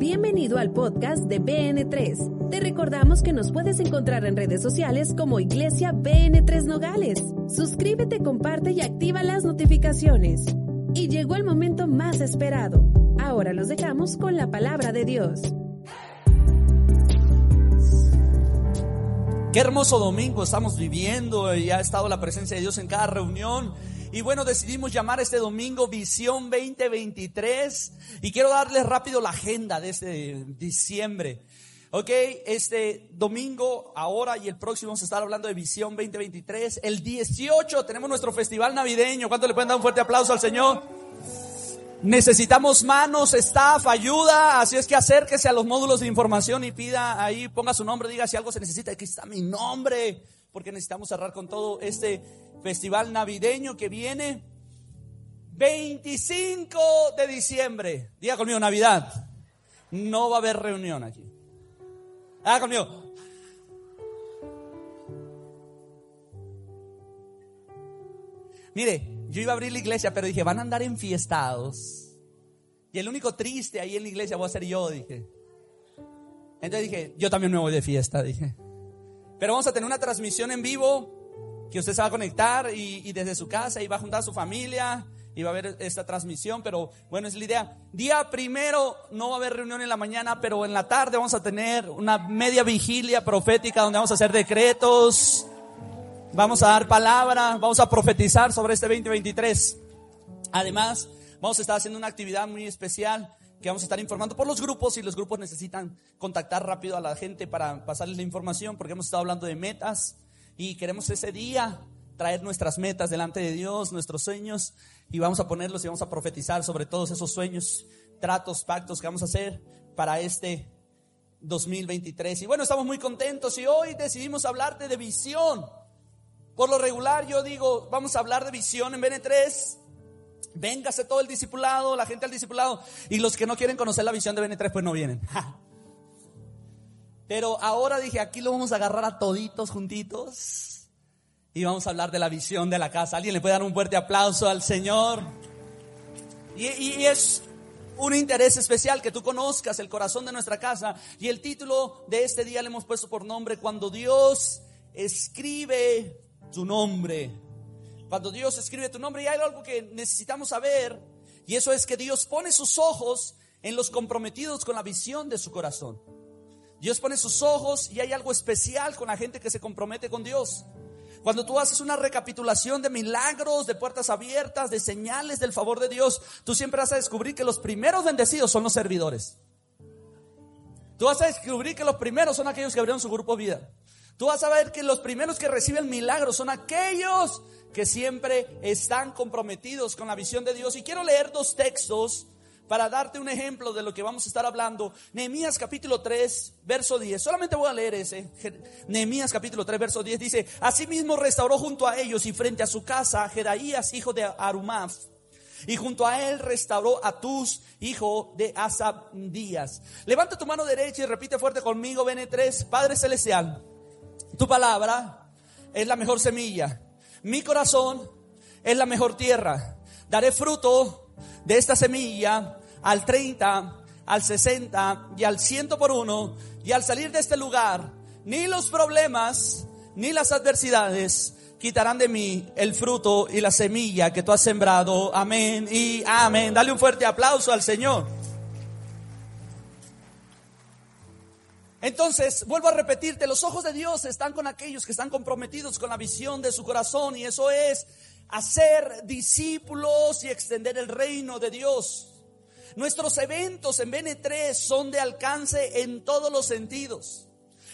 Bienvenido al podcast de BN3. Te recordamos que nos puedes encontrar en redes sociales como Iglesia BN3 Nogales. Suscríbete, comparte y activa las notificaciones. Y llegó el momento más esperado. Ahora los dejamos con la palabra de Dios. Qué hermoso domingo estamos viviendo y ha estado la presencia de Dios en cada reunión. Y bueno, decidimos llamar este domingo Visión 2023 y quiero darles rápido la agenda de este diciembre. Ok, este domingo, ahora y el próximo vamos a estar hablando de Visión 2023. El 18 tenemos nuestro festival navideño. ¿Cuánto le pueden dar un fuerte aplauso al Señor? Necesitamos manos, staff, ayuda, así es que acérquese a los módulos de información y pida ahí, ponga su nombre, diga si algo se necesita, aquí está mi nombre, porque necesitamos cerrar con todo este festival navideño que viene. 25 de diciembre, diga conmigo Navidad, no va a haber reunión aquí. Ah, conmigo. Mire, yo iba a abrir la iglesia, pero dije, van a andar enfiestados. Y el único triste ahí en la iglesia voy a ser yo, dije. Entonces dije, yo también me voy de fiesta, dije. Pero vamos a tener una transmisión en vivo que usted se va a conectar y, desde su casa y va a juntar a su familia y va a ver esta transmisión, pero bueno, es la idea. Día primero no va a haber reunión en la mañana, pero en la tarde vamos a tener una media vigilia profética donde vamos a hacer decretos, Vamos a dar palabra, vamos a profetizar sobre este 2023. Además, vamos a estar haciendo una actividad muy especial que vamos a estar informando por los grupos y los grupos necesitan contactar rápido a la gente para pasarles la información porque hemos estado hablando de metas y queremos ese día traer nuestras metas delante de Dios, nuestros sueños y vamos a ponerlos y vamos a profetizar sobre todos esos sueños, tratos, pactos que vamos a hacer para este 2023. Y bueno, estamos muy contentos y hoy decidimos hablarte de visión. Por lo regular yo digo, vamos a hablar de visión en BN3. Véngase todo el discipulado, la gente al discipulado. Y los que no quieren conocer la visión de BN3 pues no vienen. Pero ahora dije, aquí lo vamos a agarrar a toditos juntitos. Y vamos a hablar de la visión de la casa. ¿Alguien le puede dar un fuerte aplauso al Señor? Y, y es un interés especial que tú conozcas el corazón de nuestra casa. Y el título de este día le hemos puesto por nombre, cuando Dios escribe tu nombre. Cuando Dios escribe tu nombre, y hay algo que necesitamos saber, y eso es que Dios pone sus ojos en los comprometidos con la visión de su corazón. Dios pone sus ojos y hay algo especial con la gente que se compromete con Dios. Cuando tú haces una recapitulación de milagros, de puertas abiertas, de señales del favor de Dios, tú siempre vas a descubrir que los primeros bendecidos son los servidores. Tú vas a descubrir que los primeros son aquellos que abrieron su grupo vida. Tú vas a ver que los primeros que reciben milagros son aquellos que siempre están comprometidos con la visión de Dios. Y quiero leer dos textos para darte un ejemplo de lo que vamos a estar hablando. Nehemías capítulo 3, verso 10. Solamente voy a leer ese. Nehemías capítulo 3, verso 10 dice, Asimismo restauró junto a ellos y frente a su casa a Jeraías, hijo de Arumaf. Y junto a él restauró a Tus, hijo de Asabdías. Levanta tu mano derecha y repite fuerte conmigo, Bene 3, Padre Celestial. Tu palabra es la mejor semilla. Mi corazón es la mejor tierra. Daré fruto de esta semilla al 30, al 60 y al 100 por uno. Y al salir de este lugar, ni los problemas ni las adversidades quitarán de mí el fruto y la semilla que tú has sembrado. Amén y amén. Dale un fuerte aplauso al Señor. Entonces, vuelvo a repetirte, los ojos de Dios están con aquellos que están comprometidos con la visión de su corazón y eso es hacer discípulos y extender el reino de Dios. Nuestros eventos en BN3 son de alcance en todos los sentidos.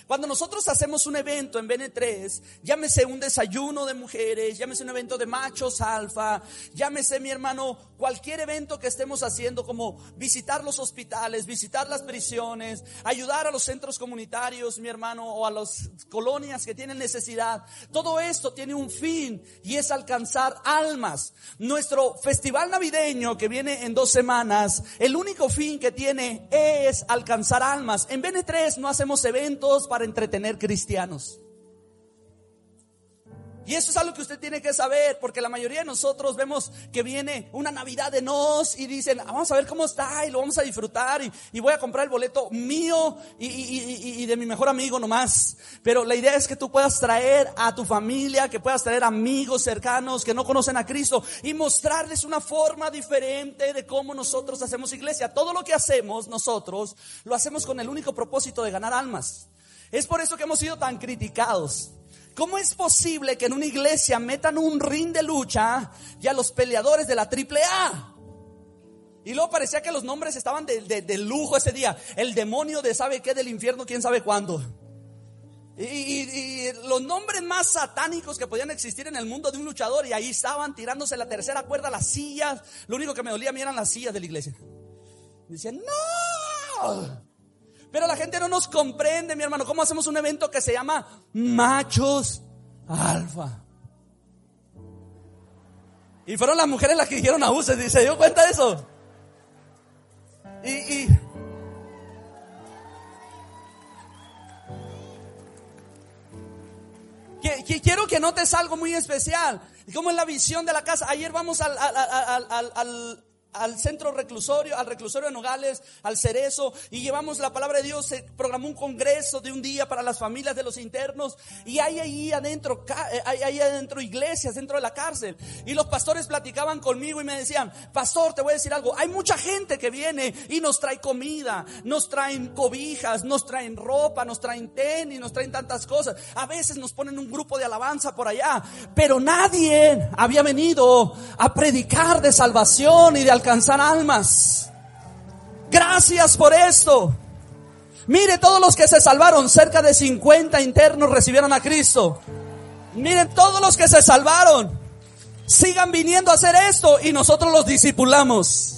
Cuando nosotros hacemos un evento en BN3, llámese un desayuno de mujeres, llámese un evento de machos alfa, llámese mi hermano, cualquier evento que estemos haciendo como visitar los hospitales, visitar las prisiones, ayudar a los centros comunitarios, mi hermano, o a las colonias que tienen necesidad. Todo esto tiene un fin y es alcanzar almas. Nuestro festival navideño que viene en dos semanas, el único fin que tiene es alcanzar almas. En BN3 no hacemos eventos para entretener cristianos. Y eso es algo que usted tiene que saber, porque la mayoría de nosotros vemos que viene una Navidad de nos y dicen, ah, vamos a ver cómo está y lo vamos a disfrutar y, voy a comprar el boleto mío y, y, de mi mejor amigo nomás. Pero la idea es que tú puedas traer a tu familia, que puedas traer amigos cercanos que no conocen a Cristo y mostrarles una forma diferente de cómo nosotros hacemos iglesia. Todo lo que hacemos nosotros lo hacemos con el único propósito de ganar almas. Es por eso que hemos sido tan criticados. ¿Cómo es posible que en una iglesia metan un ring de lucha y a los peleadores de la triple A? Y luego parecía que los nombres estaban de, lujo ese día. El demonio de sabe qué del infierno, quién sabe cuándo. Y, los nombres más satánicos que podían existir en el mundo de un luchador. Y ahí estaban tirándose la tercera cuerda, las sillas. Lo único que me dolía a mí eran las sillas de la iglesia. Decían, no. Pero la gente no nos comprende, mi hermano. ¿Cómo hacemos un evento que se llama Machos Alfa? Y fueron las mujeres las que dijeron a ¿Se, ¿Se dio cuenta de eso? Y, y, quiero que notes algo muy especial. Como es la visión de la casa. Ayer vamos al, al, al centro reclusorio, al reclusorio de Nogales, al Cerezo, y llevamos la palabra de Dios. Se programó un congreso de un día para las familias de los internos, y hay ahí adentro, eh, hay ahí adentro iglesias, dentro de la cárcel. Y los pastores platicaban conmigo y me decían, pastor, te voy a decir algo, hay mucha gente que viene y nos trae comida, nos traen cobijas, nos traen ropa, nos traen tenis, nos traen tantas cosas. A veces nos ponen un grupo de alabanza por allá, pero nadie había venido a predicar de salvación y de alcanzar alcanzar almas. Gracias por esto. Mire todos los que se salvaron, cerca de 50 internos recibieron a Cristo. Miren todos los que se salvaron. Sigan viniendo a hacer esto y nosotros los discipulamos.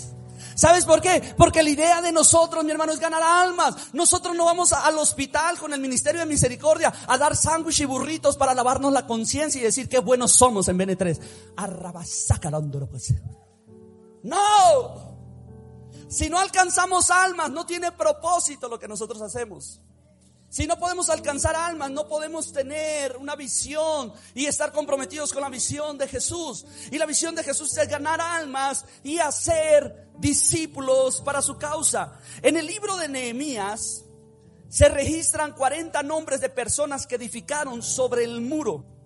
¿Sabes por qué? Porque la idea de nosotros, mi hermano, es ganar almas. Nosotros no vamos al hospital con el Ministerio de Misericordia a dar sándwich y burritos para lavarnos la conciencia y decir qué buenos somos en BN3. No. Si no alcanzamos almas, no tiene propósito lo que nosotros hacemos. Si no podemos alcanzar almas, no podemos tener una visión y estar comprometidos con la visión de Jesús. Y la visión de Jesús es ganar almas y hacer discípulos para su causa. En el libro de Nehemías se registran 40 nombres de personas que edificaron sobre el muro.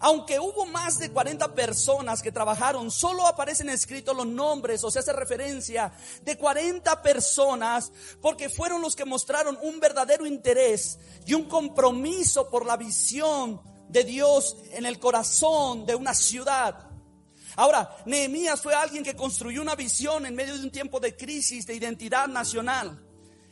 Aunque hubo más de 40 personas que trabajaron, solo aparecen escritos los nombres o se hace referencia de 40 personas porque fueron los que mostraron un verdadero interés y un compromiso por la visión de Dios en el corazón de una ciudad. Ahora, Nehemías fue alguien que construyó una visión en medio de un tiempo de crisis de identidad nacional.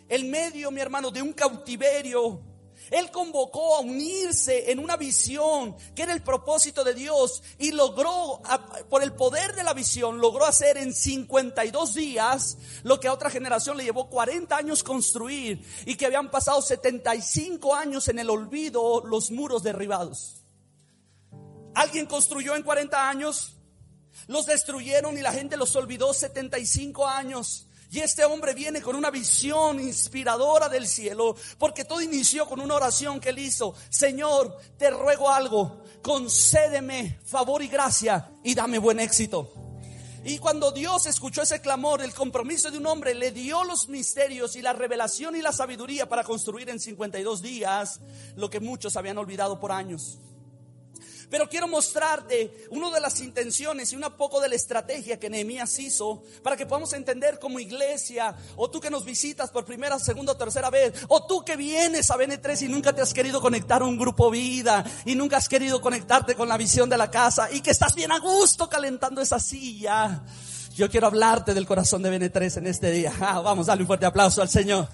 En medio, mi hermano, de un cautiverio él convocó a unirse en una visión que era el propósito de Dios y logró, por el poder de la visión, logró hacer en 52 días lo que a otra generación le llevó 40 años construir y que habían pasado 75 años en el olvido los muros derribados. Alguien construyó en 40 años, los destruyeron y la gente los olvidó 75 años. Y este hombre viene con una visión inspiradora del cielo, porque todo inició con una oración que él hizo. Señor, te ruego algo, concédeme favor y gracia y dame buen éxito. Y cuando Dios escuchó ese clamor, el compromiso de un hombre, le dio los misterios y la revelación y la sabiduría para construir en 52 días lo que muchos habían olvidado por años. Pero quiero mostrarte una de las intenciones y un poco de la estrategia que Nehemías hizo para que podamos entender como iglesia, o tú que nos visitas por primera, segunda o tercera vez, o tú que vienes a BN3 y nunca te has querido conectar a un grupo vida y nunca has querido conectarte con la visión de la casa y que estás bien a gusto calentando esa silla. Yo quiero hablarte del corazón de BN3 en este día. Ah, vamos, darle un fuerte aplauso al Señor.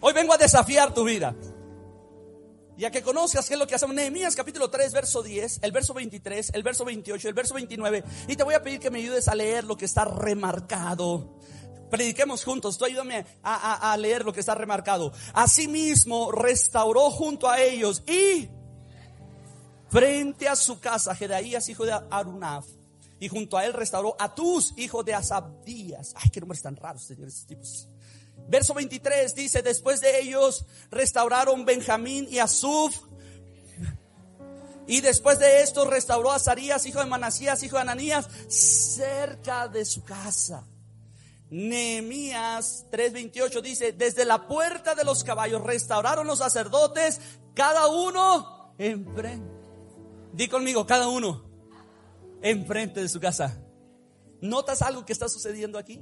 Hoy vengo a desafiar tu vida ya que conozcas qué es lo que hacemos. Nehemías capítulo 3, verso 10, el verso 23, el verso 28, el verso 29. Y te voy a pedir que me ayudes a leer lo que está remarcado. Prediquemos juntos, tú ayúdame a, a leer lo que está remarcado. Asimismo, restauró junto a ellos y frente a su casa, Jedaías, hijo de Arunaf, y junto a él restauró a tus hijos de Asabdías. Ay, qué nombres tan raros, señores, tipos Verso 23 dice, después de ellos restauraron Benjamín y Asuf. Y después de esto restauró a Sarías, hijo de Manasías, hijo de Ananías, cerca de su casa. Nehemías 3:28 dice, desde la puerta de los caballos restauraron los sacerdotes, cada uno enfrente. Di conmigo, cada uno enfrente de su casa. ¿Notas algo que está sucediendo aquí?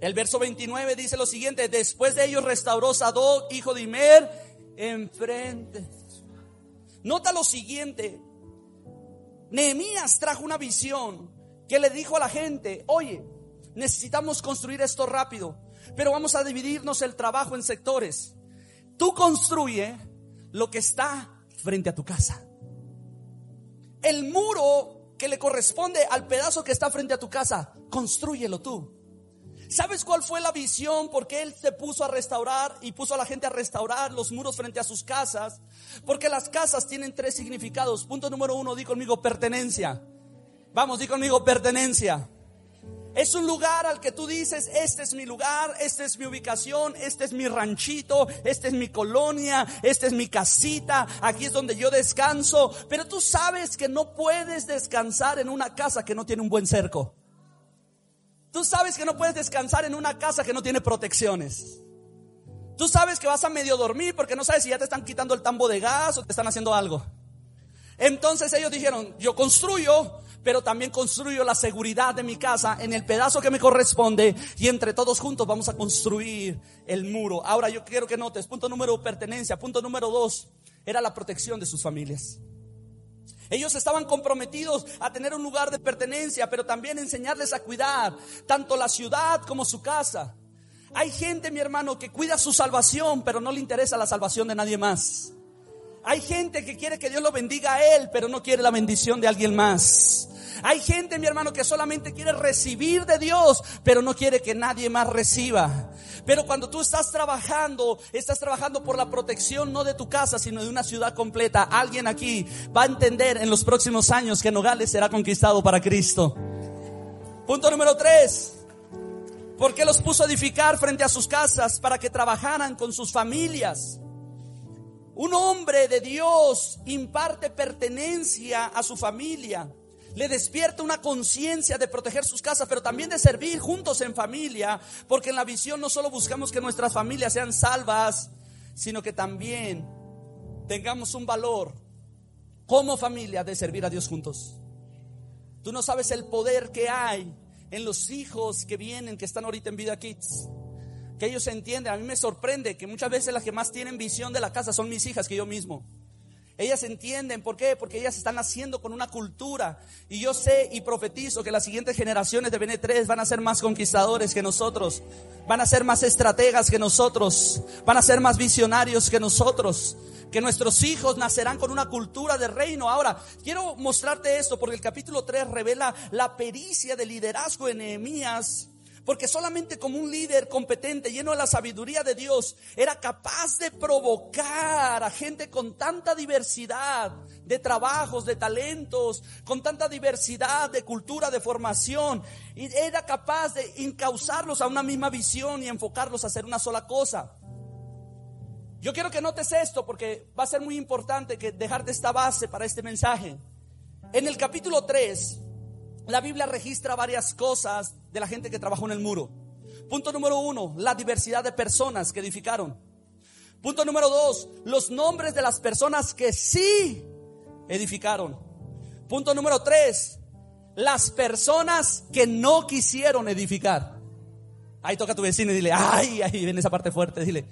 El verso 29 dice lo siguiente, después de ellos restauró Sadoc, hijo de Imer, enfrente. Nota lo siguiente, Nehemías trajo una visión que le dijo a la gente, oye, necesitamos construir esto rápido, pero vamos a dividirnos el trabajo en sectores. Tú construye lo que está frente a tu casa. El muro que le corresponde al pedazo que está frente a tu casa, construyelo tú. ¿Sabes cuál fue la visión? Porque él se puso a restaurar y puso a la gente a restaurar los muros frente a sus casas. Porque las casas tienen tres significados. Punto número uno, di conmigo pertenencia. Vamos, di conmigo pertenencia. Es un lugar al que tú dices, este es mi lugar, esta es mi ubicación, este es mi ranchito, esta es mi colonia, esta es mi casita, aquí es donde yo descanso. Pero tú sabes que no puedes descansar en una casa que no tiene un buen cerco. Tú sabes que no puedes descansar en una casa que no tiene protecciones. Tú sabes que vas a medio dormir porque no sabes si ya te están quitando el tambo de gas o te están haciendo algo. Entonces ellos dijeron, yo construyo pero también construyo la seguridad de mi casa en el pedazo que me corresponde y entre todos juntos vamos a construir el muro. Ahora yo quiero que notes, punto número pertenencia, punto número dos, era la protección de sus familias. Ellos estaban comprometidos a tener un lugar de pertenencia, pero también enseñarles a cuidar tanto la ciudad como su casa. Hay gente, mi hermano, que cuida su salvación, pero no le interesa la salvación de nadie más. Hay gente que quiere que Dios lo bendiga a él, pero no quiere la bendición de alguien más. Hay gente, mi hermano, que solamente quiere recibir de Dios, pero no quiere que nadie más reciba. Pero cuando tú estás trabajando, estás trabajando por la protección no de tu casa, sino de una ciudad completa. Alguien aquí va a entender en los próximos años que Nogales será conquistado para Cristo. Punto número tres. ¿Por qué los puso a edificar frente a sus casas para que trabajaran con sus familias? Un hombre de Dios imparte pertenencia a su familia. Le despierta una conciencia de proteger sus casas, pero también de servir juntos en familia, porque en la visión no solo buscamos que nuestras familias sean salvas, sino que también tengamos un valor como familia de servir a Dios juntos. Tú no sabes el poder que hay en los hijos que vienen, que están ahorita en Vida Kids que ellos entienden. A mí me sorprende que muchas veces las que más tienen visión de la casa son mis hijas que yo mismo. Ellas entienden, ¿por qué? Porque ellas están naciendo con una cultura. Y yo sé y profetizo que las siguientes generaciones de BN3 van a ser más conquistadores que nosotros. Van a ser más estrategas que nosotros. Van a ser más visionarios que nosotros. Que nuestros hijos nacerán con una cultura de reino. Ahora, quiero mostrarte esto porque el capítulo 3 revela la pericia de liderazgo de Nehemías porque solamente como un líder competente, lleno de la sabiduría de Dios, era capaz de provocar a gente con tanta diversidad de trabajos, de talentos, con tanta diversidad de cultura, de formación, y era capaz de encauzarlos a una misma visión y enfocarlos a hacer una sola cosa. Yo quiero que notes esto porque va a ser muy importante que dejarte esta base para este mensaje. En el capítulo 3, la Biblia registra varias cosas de la gente que trabajó en el muro. Punto número uno, la diversidad de personas que edificaron. Punto número dos, los nombres de las personas que sí edificaron. Punto número tres, las personas que no quisieron edificar. Ahí toca a tu vecino y dile, ay, ahí viene esa parte fuerte, dile,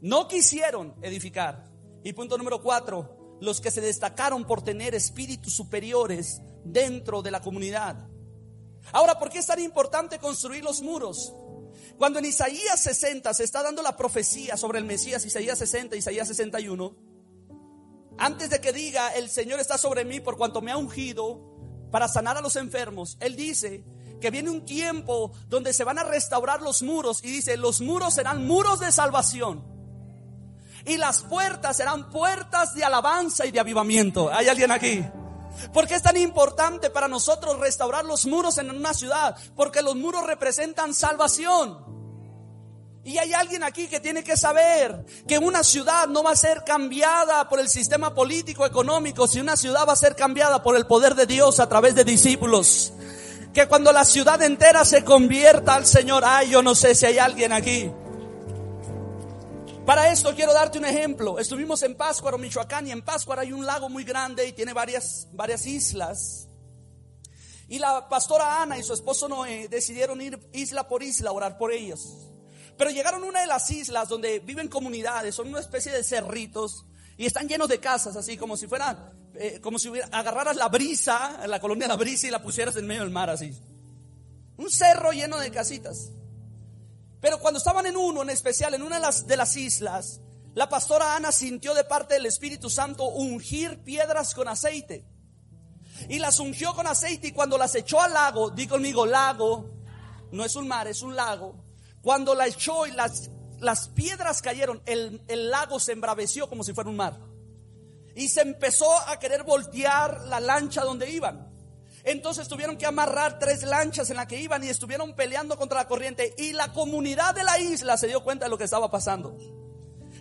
no quisieron edificar. Y punto número cuatro, los que se destacaron por tener espíritus superiores dentro de la comunidad. Ahora, ¿por qué es tan importante construir los muros? Cuando en Isaías 60 se está dando la profecía sobre el Mesías, Isaías 60, Isaías 61, antes de que diga, el Señor está sobre mí por cuanto me ha ungido para sanar a los enfermos, Él dice que viene un tiempo donde se van a restaurar los muros y dice, los muros serán muros de salvación. Y las puertas serán puertas de alabanza y de avivamiento. ¿Hay alguien aquí? ¿Por qué es tan importante para nosotros restaurar los muros en una ciudad? Porque los muros representan salvación. Y hay alguien aquí que tiene que saber que una ciudad no va a ser cambiada por el sistema político económico, si una ciudad va a ser cambiada por el poder de Dios a través de discípulos. Que cuando la ciudad entera se convierta al Señor, ay, yo no sé si hay alguien aquí. Para esto quiero darte un ejemplo. Estuvimos en Páscuaro, Michoacán, y en Páscuaro hay un lago muy grande y tiene varias, varias islas. Y la pastora Ana y su esposo Noé decidieron ir isla por isla a orar por ellos. Pero llegaron a una de las islas donde viven comunidades, son una especie de cerritos y están llenos de casas, así como si fueran, eh, como si agarraras la brisa, la colonia de la brisa y la pusieras en medio del mar, así. Un cerro lleno de casitas. Pero cuando estaban en uno, en especial, en una de las, de las islas, la pastora Ana sintió de parte del Espíritu Santo ungir piedras con aceite. Y las ungió con aceite y cuando las echó al lago, di conmigo, lago, no es un mar, es un lago cuando la echó y las, las piedras cayeron, el, el lago se embraveció como si fuera un mar. Y se empezó a querer voltear la lancha donde iban. Entonces tuvieron que amarrar tres lanchas en la que iban y estuvieron peleando contra la corriente. Y la comunidad de la isla se dio cuenta de lo que estaba pasando.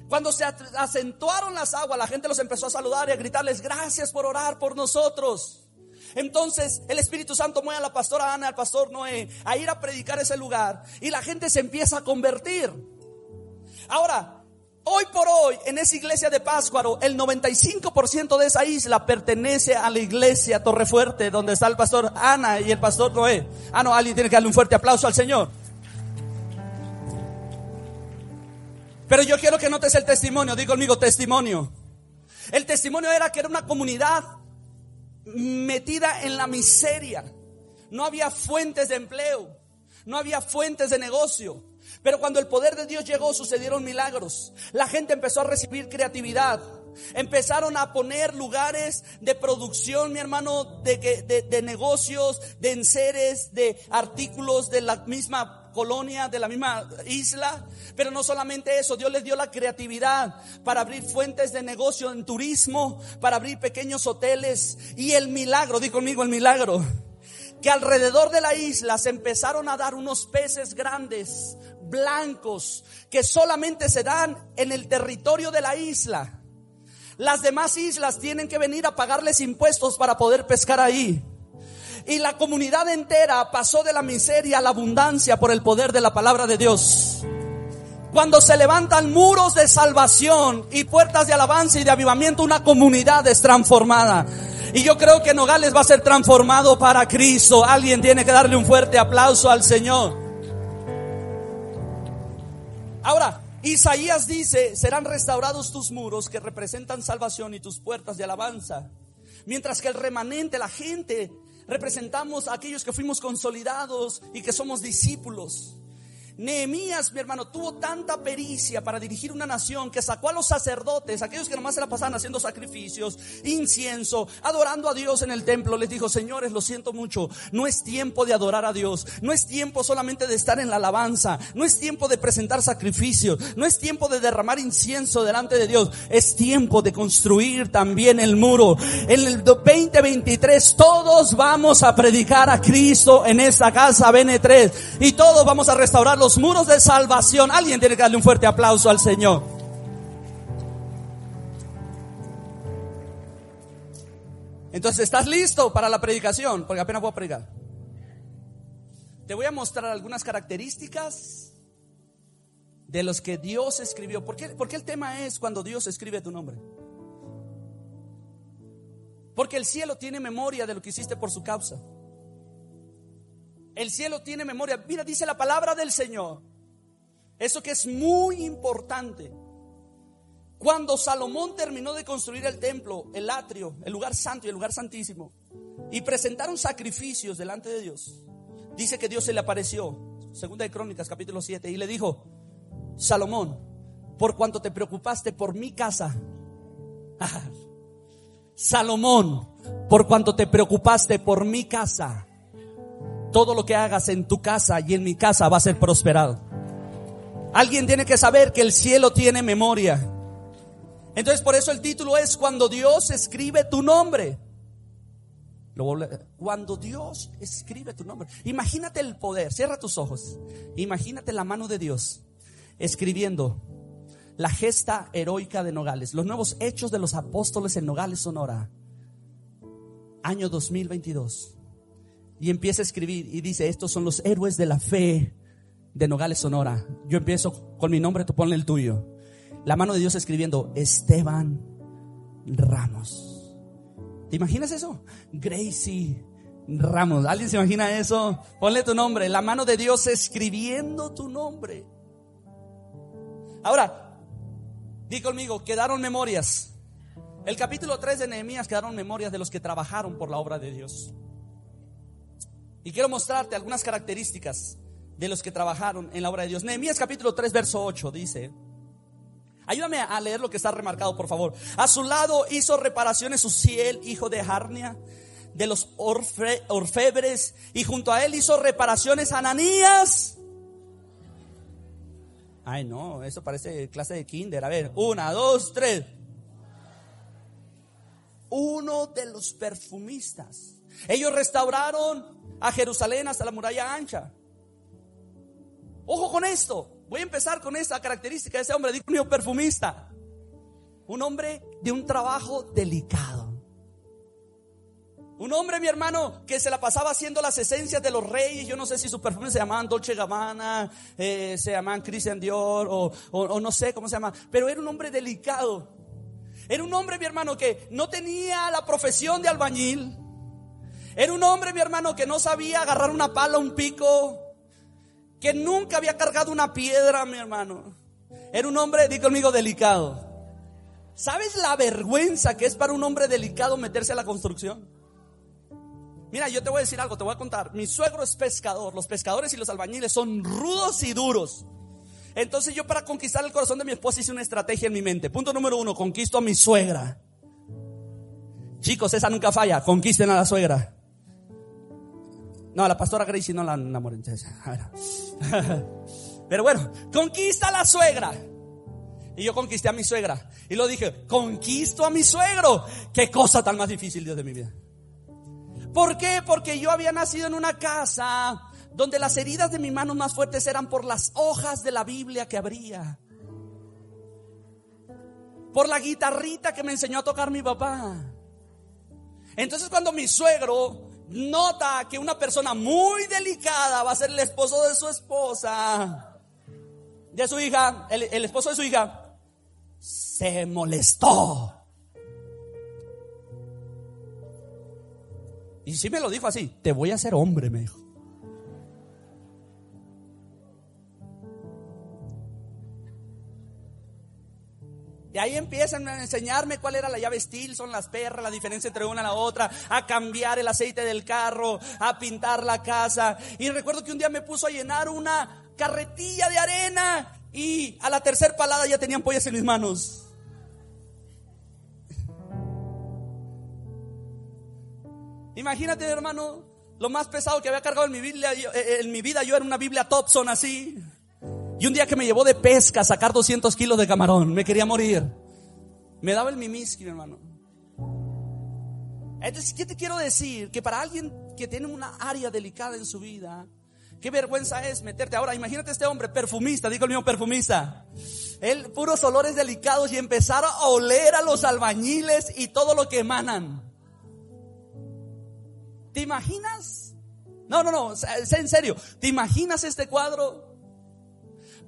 Cuando se acentuaron las aguas, la gente los empezó a saludar y a gritarles, gracias por orar por nosotros. Entonces el Espíritu Santo mueve a la pastora Ana, al pastor Noé, a ir a predicar ese lugar y la gente se empieza a convertir. Ahora, hoy por hoy, en esa iglesia de Páscuaro, el 95% de esa isla pertenece a la iglesia Torrefuerte, donde está el pastor Ana y el pastor Noé. Ah, no, alguien tiene que darle un fuerte aplauso al Señor. Pero yo quiero que notes el testimonio, digo conmigo testimonio. El testimonio era que era una comunidad metida en la miseria. No había fuentes de empleo, no había fuentes de negocio. Pero cuando el poder de Dios llegó, sucedieron milagros. La gente empezó a recibir creatividad. Empezaron a poner lugares de producción, mi hermano, de, de, de negocios, de enseres, de artículos de la misma colonia, de la misma isla. Pero no solamente eso, Dios les dio la creatividad para abrir fuentes de negocio en turismo, para abrir pequeños hoteles. Y el milagro, di conmigo el milagro, que alrededor de la isla se empezaron a dar unos peces grandes, blancos, que solamente se dan en el territorio de la isla. Las demás islas tienen que venir a pagarles impuestos para poder pescar ahí. Y la comunidad entera pasó de la miseria a la abundancia por el poder de la palabra de Dios. Cuando se levantan muros de salvación y puertas de alabanza y de avivamiento, una comunidad es transformada. Y yo creo que Nogales va a ser transformado para Cristo. Alguien tiene que darle un fuerte aplauso al Señor. Ahora, Isaías dice, serán restaurados tus muros que representan salvación y tus puertas de alabanza. Mientras que el remanente, la gente, representamos a aquellos que fuimos consolidados y que somos discípulos. Nehemías, mi hermano, tuvo tanta pericia para dirigir una nación que sacó a los sacerdotes, aquellos que nomás se la pasaban haciendo sacrificios, incienso, adorando a Dios en el templo. Les dijo, señores, lo siento mucho, no es tiempo de adorar a Dios, no es tiempo solamente de estar en la alabanza, no es tiempo de presentar sacrificios, no es tiempo de derramar incienso delante de Dios, es tiempo de construir también el muro. En el 2023 todos vamos a predicar a Cristo en esta casa BN3 y todos vamos a restaurar los muros de salvación. Alguien tiene que darle un fuerte aplauso al Señor. Entonces, ¿estás listo para la predicación? Porque apenas voy a predicar. Te voy a mostrar algunas características de los que Dios escribió. ¿Por qué, el tema es cuando Dios escribe tu nombre? Porque el cielo tiene memoria de lo que hiciste por su causa. El cielo tiene memoria. Mira, dice la palabra del Señor. Eso que es muy importante. Cuando Salomón terminó de construir el templo, el atrio, el lugar santo y el lugar santísimo, y presentaron sacrificios delante de Dios, dice que Dios se le apareció, segunda de Crónicas, capítulo 7, y le dijo, Salomón, por cuanto te preocupaste por mi casa, Salomón, por cuanto te preocupaste por mi casa, todo lo que hagas en tu casa y en mi casa va a ser prosperado. Alguien tiene que saber que el cielo tiene memoria. Entonces por eso el título es cuando Dios escribe tu nombre. Cuando Dios escribe tu nombre. Imagínate el poder. Cierra tus ojos. Imagínate la mano de Dios escribiendo la gesta heroica de Nogales, los nuevos hechos de los apóstoles en Nogales, Sonora, año 2022. Y empieza a escribir y dice, estos son los héroes de la fe de Nogales, Sonora. Yo empiezo con mi nombre, tú ponle el tuyo. La mano de Dios escribiendo, Esteban Ramos. ¿Te imaginas eso? Gracie Ramos. ¿Alguien se imagina eso? Ponle tu nombre. La mano de Dios escribiendo tu nombre. Ahora, di conmigo, quedaron memorias. El capítulo 3 de Nehemías quedaron memorias de los que trabajaron por la obra de Dios. Y quiero mostrarte algunas características de los que trabajaron en la obra de Dios. Nehemías capítulo 3, verso 8 dice, ayúdame a leer lo que está remarcado, por favor. A su lado hizo reparaciones Uziel, hijo de Harnia, de los orfebres, y junto a él hizo reparaciones Ananías. Ay, no, eso parece clase de kinder. A ver, una, dos, tres. Uno de los perfumistas. Ellos restauraron a Jerusalén hasta la muralla ancha. Ojo con esto. Voy a empezar con esta característica de ese hombre, digo un perfumista. Un hombre de un trabajo delicado. Un hombre, mi hermano, que se la pasaba haciendo las esencias de los reyes. Yo no sé si sus perfumes se llamaban Dolce Gabbana, eh, se llamaban Christian Dior o, o no sé cómo se llama. Pero era un hombre delicado. Era un hombre, mi hermano, que no tenía la profesión de albañil. Era un hombre, mi hermano, que no sabía agarrar una pala, un pico que nunca había cargado una piedra, mi hermano. Era un hombre, di conmigo, delicado. ¿Sabes la vergüenza que es para un hombre delicado meterse a la construcción? Mira, yo te voy a decir algo, te voy a contar. Mi suegro es pescador. Los pescadores y los albañiles son rudos y duros. Entonces yo para conquistar el corazón de mi esposa hice una estrategia en mi mente. Punto número uno, conquisto a mi suegra. Chicos, esa nunca falla, conquisten a la suegra. No, la pastora Gracie no la enamoren. Pero bueno, conquista a la suegra. Y yo conquisté a mi suegra. Y lo dije, conquisto a mi suegro. Qué cosa tan más difícil, Dios de mi vida. ¿Por qué? Porque yo había nacido en una casa donde las heridas de mi mano más fuertes eran por las hojas de la Biblia que abría. Por la guitarrita que me enseñó a tocar mi papá. Entonces cuando mi suegro nota que una persona muy delicada va a ser el esposo de su esposa, de su hija, el, esposo de su hija, se molestó. Y sí me lo dijo así, te voy a hacer hombre, me dijo. Y ahí empiezan a enseñarme cuál era la llave steel, son las perras, la diferencia entre una y la otra, a cambiar el aceite del carro, a pintar la casa. Y recuerdo que un día me puso a llenar una carretilla de arena y a la tercera palada ya tenían pollas en mis manos. Imagínate, hermano, lo más pesado que había cargado en mi, Biblia, eh, en mi vida, yo era una Biblia Thompson así. Y un día que me llevó de pesca a sacar 200 kilos de camarón, me quería morir. Me daba el mimiski, hermano. Entonces, ¿qué te quiero decir? Que para alguien que tiene una área delicada en su vida, qué vergüenza es meterte. Ahora, imagínate este hombre, perfumista, digo el mismo perfumista. Él, puros olores delicados y empezar a oler a los albañiles y todo lo que emanan. ¿Te imaginas? No, no, no, en serio. ¿Te imaginas este cuadro?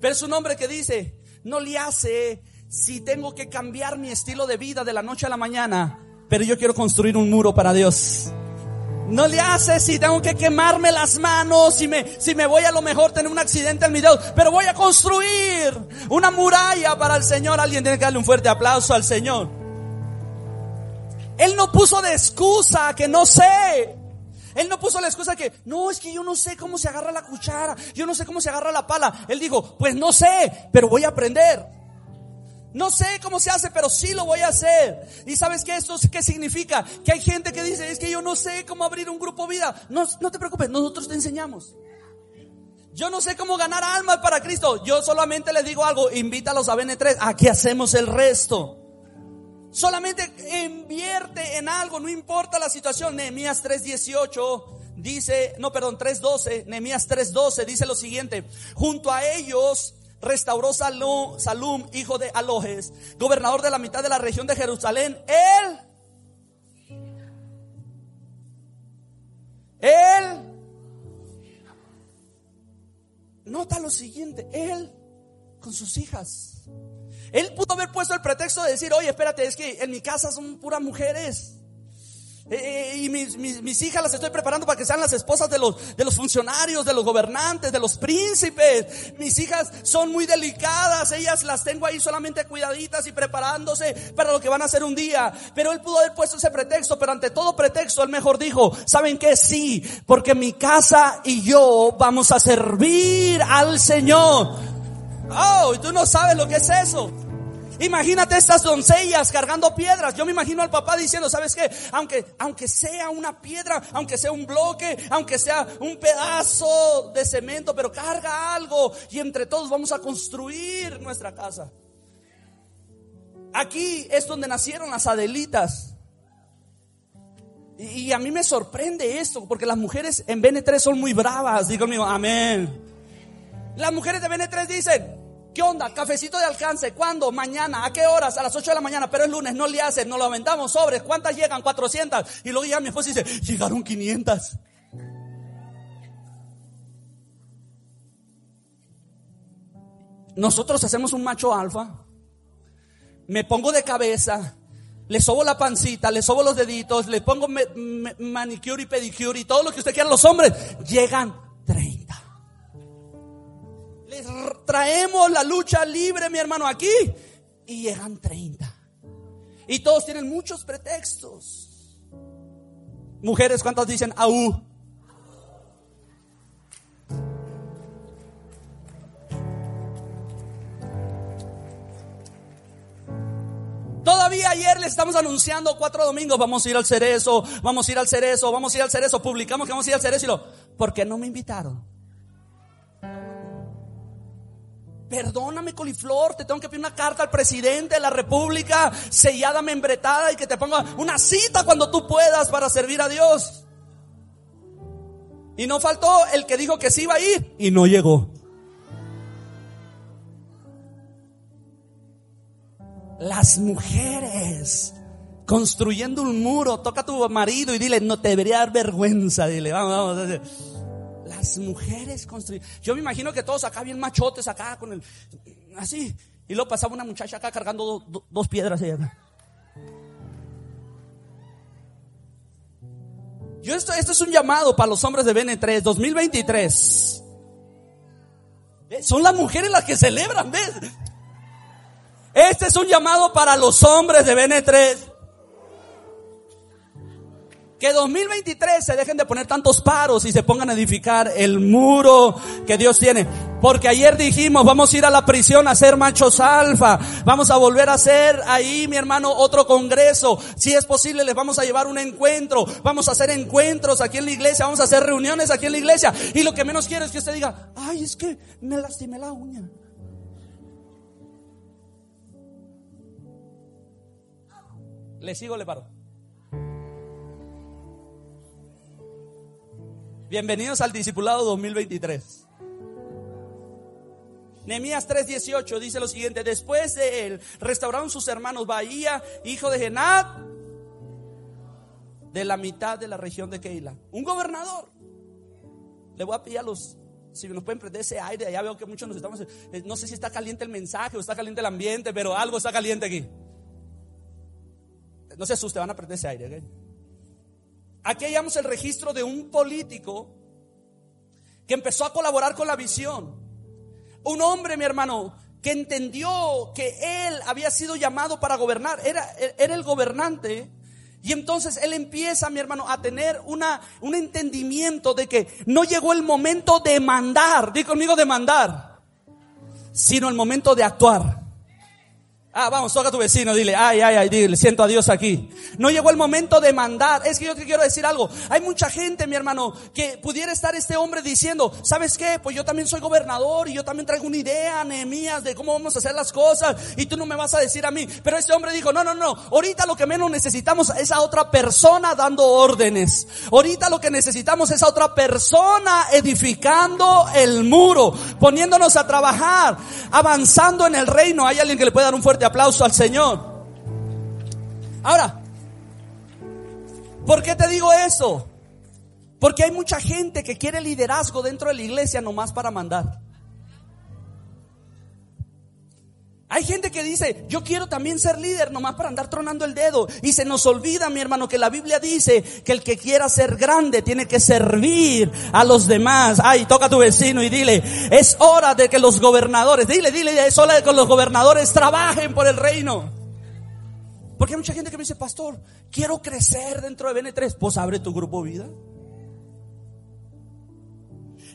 Pero es un hombre que dice, no le hace si tengo que cambiar mi estilo de vida de la noche a la mañana, pero yo quiero construir un muro para Dios. No le hace si tengo que quemarme las manos, si me, si me voy a lo mejor tener un accidente en mi dedo, pero voy a construir una muralla para el Señor. Alguien tiene que darle un fuerte aplauso al Señor. Él no puso de excusa que no sé. Él no puso la excusa que, no, es que yo no sé cómo se agarra la cuchara, yo no sé cómo se agarra la pala. Él dijo, pues no sé, pero voy a aprender. No sé cómo se hace, pero sí lo voy a hacer. ¿Y sabes qué esto qué significa? Que hay gente que dice, es que yo no sé cómo abrir un grupo vida. No, no te preocupes, nosotros te enseñamos. Yo no sé cómo ganar almas para Cristo. Yo solamente le digo algo, invítalos a BN3, aquí hacemos el resto. Solamente invierte en algo, no importa la situación. Nehemías 3:18 dice, no, perdón, 3:12, Nehemías 3:12 dice lo siguiente, junto a ellos restauró Salum, hijo de Alojes, gobernador de la mitad de la región de Jerusalén, él, él, nota lo siguiente, él con sus hijas. Él pudo haber puesto el pretexto de decir, oye, espérate, es que en mi casa son puras mujeres. Eh, y mis, mis, hijas las estoy preparando para que sean las esposas de los, de los funcionarios, de los gobernantes, de los príncipes. Mis hijas son muy delicadas, ellas las tengo ahí solamente cuidaditas y preparándose para lo que van a hacer un día. Pero él pudo haber puesto ese pretexto, pero ante todo pretexto, él mejor dijo, ¿saben qué? Sí, porque mi casa y yo vamos a servir al Señor. Oh, tú no sabes lo que es eso. Imagínate estas doncellas cargando piedras. Yo me imagino al papá diciendo, ¿sabes qué? Aunque, aunque sea una piedra, aunque sea un bloque, aunque sea un pedazo de cemento, pero carga algo y entre todos vamos a construir nuestra casa. Aquí es donde nacieron las Adelitas. Y, a mí me sorprende esto, porque las mujeres en BN3 son muy bravas. Digo amén. Las mujeres de BN3 dicen, ¿Qué onda? Cafecito de alcance. ¿Cuándo? Mañana. ¿A qué horas? A las 8 de la mañana. Pero es lunes, no le hacen. Nos lo aventamos sobres. ¿Cuántas llegan? 400. Y luego llega mi esposa dice, llegaron 500. Nosotros hacemos un macho alfa. Me pongo de cabeza. Le sobo la pancita, le sobo los deditos, le pongo manicure y pedicure y todo lo que usted quiera. Los hombres llegan 30 traemos la lucha libre, mi hermano, aquí. Y llegan 30. Y todos tienen muchos pretextos. Mujeres, ¿cuántas dicen aú? Todavía ayer le estamos anunciando cuatro domingos, vamos a ir al cerezo, vamos a ir al cerezo, vamos a ir al cerezo, publicamos que vamos a ir al cerezo y lo, ¿por qué no me invitaron? Perdóname, coliflor, te tengo que pedir una carta al presidente de la República, sellada, membretada y que te ponga una cita cuando tú puedas para servir a Dios. Y no faltó el que dijo que sí iba a ir y no llegó. Las mujeres construyendo un muro, toca a tu marido y dile, no te debería dar vergüenza, dile, vamos, vamos. Las mujeres construyen. Yo me imagino que todos acá bien machotes, acá con el. Así. Y luego pasaba una muchacha acá cargando dos piedras. Yo esto, esto es un llamado para los hombres de BN3 2023. Son las mujeres las que celebran, ¿ves? Este es un llamado para los hombres de BN3. Que 2023 se dejen de poner tantos paros y se pongan a edificar el muro que Dios tiene. Porque ayer dijimos, vamos a ir a la prisión a ser machos alfa. Vamos a volver a hacer ahí, mi hermano, otro congreso. Si es posible, les vamos a llevar un encuentro. Vamos a hacer encuentros aquí en la iglesia. Vamos a hacer reuniones aquí en la iglesia. Y lo que menos quiero es que usted diga, ay, es que me lastimé la uña. Le sigo, le paro. Bienvenidos al Discipulado 2023. Nehemías 3:18 dice lo siguiente, después de él restauraron sus hermanos Bahía, hijo de Genad, de la mitad de la región de Keila, un gobernador. Le voy a pedir a los, si nos pueden prender ese aire, ya veo que muchos nos estamos, eh, no sé si está caliente el mensaje o está caliente el ambiente, pero algo está caliente aquí. No se asuste, van a prender ese aire. Aquí hallamos el registro de un político que empezó a colaborar con la visión. Un hombre, mi hermano, que entendió que él había sido llamado para gobernar, era, era el gobernante. Y entonces él empieza, mi hermano, a tener una, un entendimiento de que no llegó el momento de mandar, di conmigo de mandar, sino el momento de actuar. Ah, vamos, toca a tu vecino, dile, ay, ay, ay, dile, siento a Dios aquí. No llegó el momento de mandar. Es que yo te quiero decir algo. Hay mucha gente, mi hermano, que pudiera estar este hombre diciendo, ¿sabes qué? Pues yo también soy gobernador y yo también traigo una idea, Nehemías, de cómo vamos a hacer las cosas y tú no me vas a decir a mí. Pero este hombre dijo, no, no, no, ahorita lo que menos necesitamos es a otra persona dando órdenes. Ahorita lo que necesitamos es a otra persona edificando el muro, poniéndonos a trabajar, avanzando en el reino. Hay alguien que le puede dar un fuerte aplauso al Señor. Ahora, ¿por qué te digo eso? Porque hay mucha gente que quiere liderazgo dentro de la iglesia nomás para mandar. Hay gente que dice, yo quiero también ser líder nomás para andar tronando el dedo. Y se nos olvida, mi hermano, que la Biblia dice que el que quiera ser grande tiene que servir a los demás. Ay, toca a tu vecino y dile, es hora de que los gobernadores, dile, dile, es hora de que los gobernadores trabajen por el reino. Porque hay mucha gente que me dice, pastor, quiero crecer dentro de BN3. Pues abre tu grupo vida.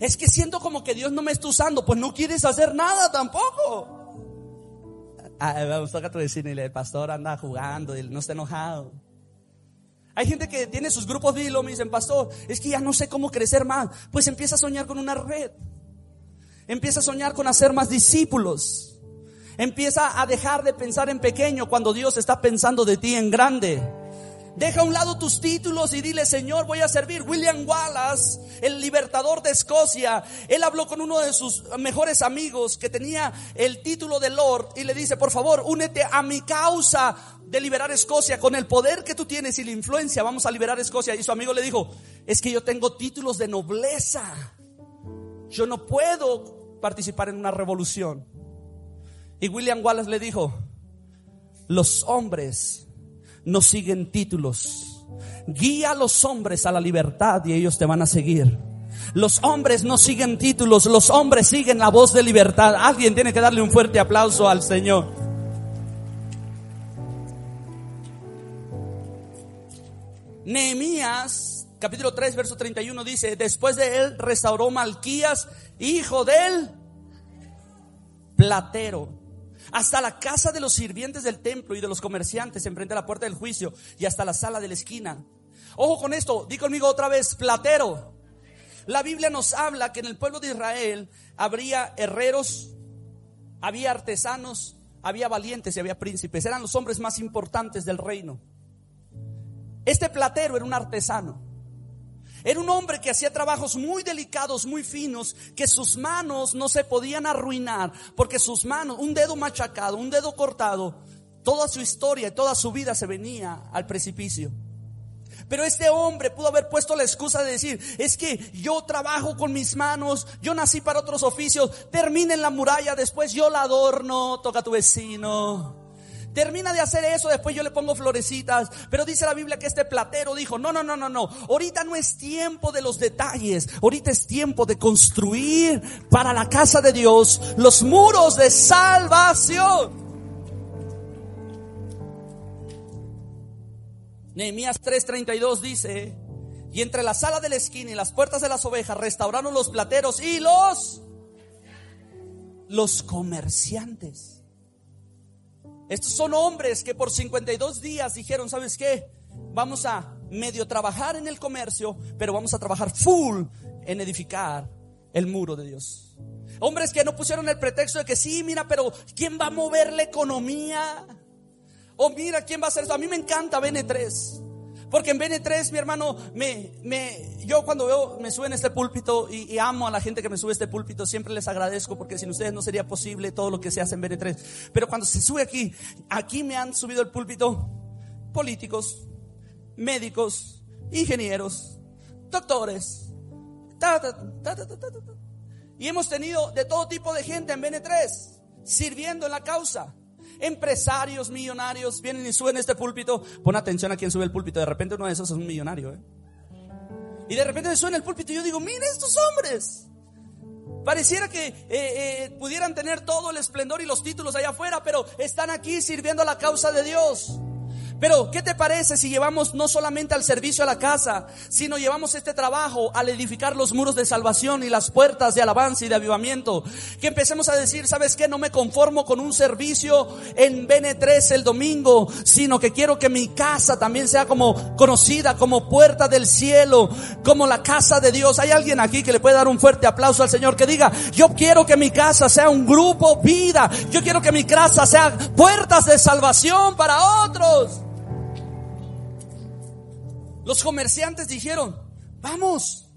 Es que siento como que Dios no me está usando, pues no quieres hacer nada tampoco. Ah, vamos, toca tu el pastor anda jugando no está enojado. Hay gente que tiene sus grupos de me dicen, pastor, es que ya no sé cómo crecer más. Pues empieza a soñar con una red. Empieza a soñar con hacer más discípulos. Empieza a dejar de pensar en pequeño cuando Dios está pensando de ti en grande. Deja a un lado tus títulos y dile, Señor, voy a servir. William Wallace, el libertador de Escocia, él habló con uno de sus mejores amigos que tenía el título de Lord y le dice, por favor, únete a mi causa de liberar Escocia. Con el poder que tú tienes y la influencia, vamos a liberar Escocia. Y su amigo le dijo, es que yo tengo títulos de nobleza. Yo no puedo participar en una revolución. Y William Wallace le dijo, los hombres no siguen títulos. Guía a los hombres a la libertad y ellos te van a seguir. Los hombres no siguen títulos, los hombres siguen la voz de libertad. Alguien tiene que darle un fuerte aplauso al Señor. Nehemías, capítulo 3, verso 31 dice, después de él restauró Malquías, hijo del platero hasta la casa de los sirvientes del templo y de los comerciantes enfrente a la puerta del juicio y hasta la sala de la esquina. Ojo con esto, di conmigo otra vez, platero. La Biblia nos habla que en el pueblo de Israel habría herreros, había artesanos, había valientes y había príncipes. Eran los hombres más importantes del reino. Este platero era un artesano. Era un hombre que hacía trabajos muy delicados, muy finos, que sus manos no se podían arruinar, porque sus manos, un dedo machacado, un dedo cortado, toda su historia y toda su vida se venía al precipicio. Pero este hombre pudo haber puesto la excusa de decir, es que yo trabajo con mis manos, yo nací para otros oficios, terminen la muralla, después yo la adorno, toca a tu vecino. Termina de hacer eso, después yo le pongo florecitas. Pero dice la Biblia que este platero dijo, no, no, no, no, no. Ahorita no es tiempo de los detalles. Ahorita es tiempo de construir para la casa de Dios los muros de salvación. Nehemías 3:32 dice, y entre la sala de la esquina y las puertas de las ovejas restauraron los plateros y los los comerciantes. Estos son hombres que por 52 días dijeron, ¿sabes qué? Vamos a medio trabajar en el comercio, pero vamos a trabajar full en edificar el muro de Dios. Hombres que no pusieron el pretexto de que sí, mira, pero ¿quién va a mover la economía? O mira, ¿quién va a hacer eso? A mí me encanta BN3. Porque en BN3, mi hermano, me, me, yo cuando veo, me suben este púlpito y, amo a la gente que me sube este púlpito, siempre les agradezco porque sin ustedes no sería posible todo lo que se hace en BN3. Pero cuando se sube aquí, aquí me han subido el púlpito políticos, médicos, ingenieros, doctores, y hemos tenido de todo tipo de gente en BN3 sirviendo en la causa empresarios millonarios vienen y suben este púlpito. Pon atención a quien sube el púlpito. De repente uno de esos es un millonario. ¿eh? Y de repente suena el púlpito y yo digo, mira estos hombres. Pareciera que eh, eh, pudieran tener todo el esplendor y los títulos allá afuera, pero están aquí sirviendo a la causa de Dios. Pero, ¿qué te parece si llevamos no solamente al servicio a la casa, sino llevamos este trabajo al edificar los muros de salvación y las puertas de alabanza y de avivamiento? Que empecemos a decir, ¿sabes qué? No me conformo con un servicio en BN3 el domingo, sino que quiero que mi casa también sea como conocida como puerta del cielo, como la casa de Dios. ¿Hay alguien aquí que le puede dar un fuerte aplauso al Señor que diga, yo quiero que mi casa sea un grupo vida, yo quiero que mi casa sea puertas de salvación para otros? Los comerciantes dijeron, vamos,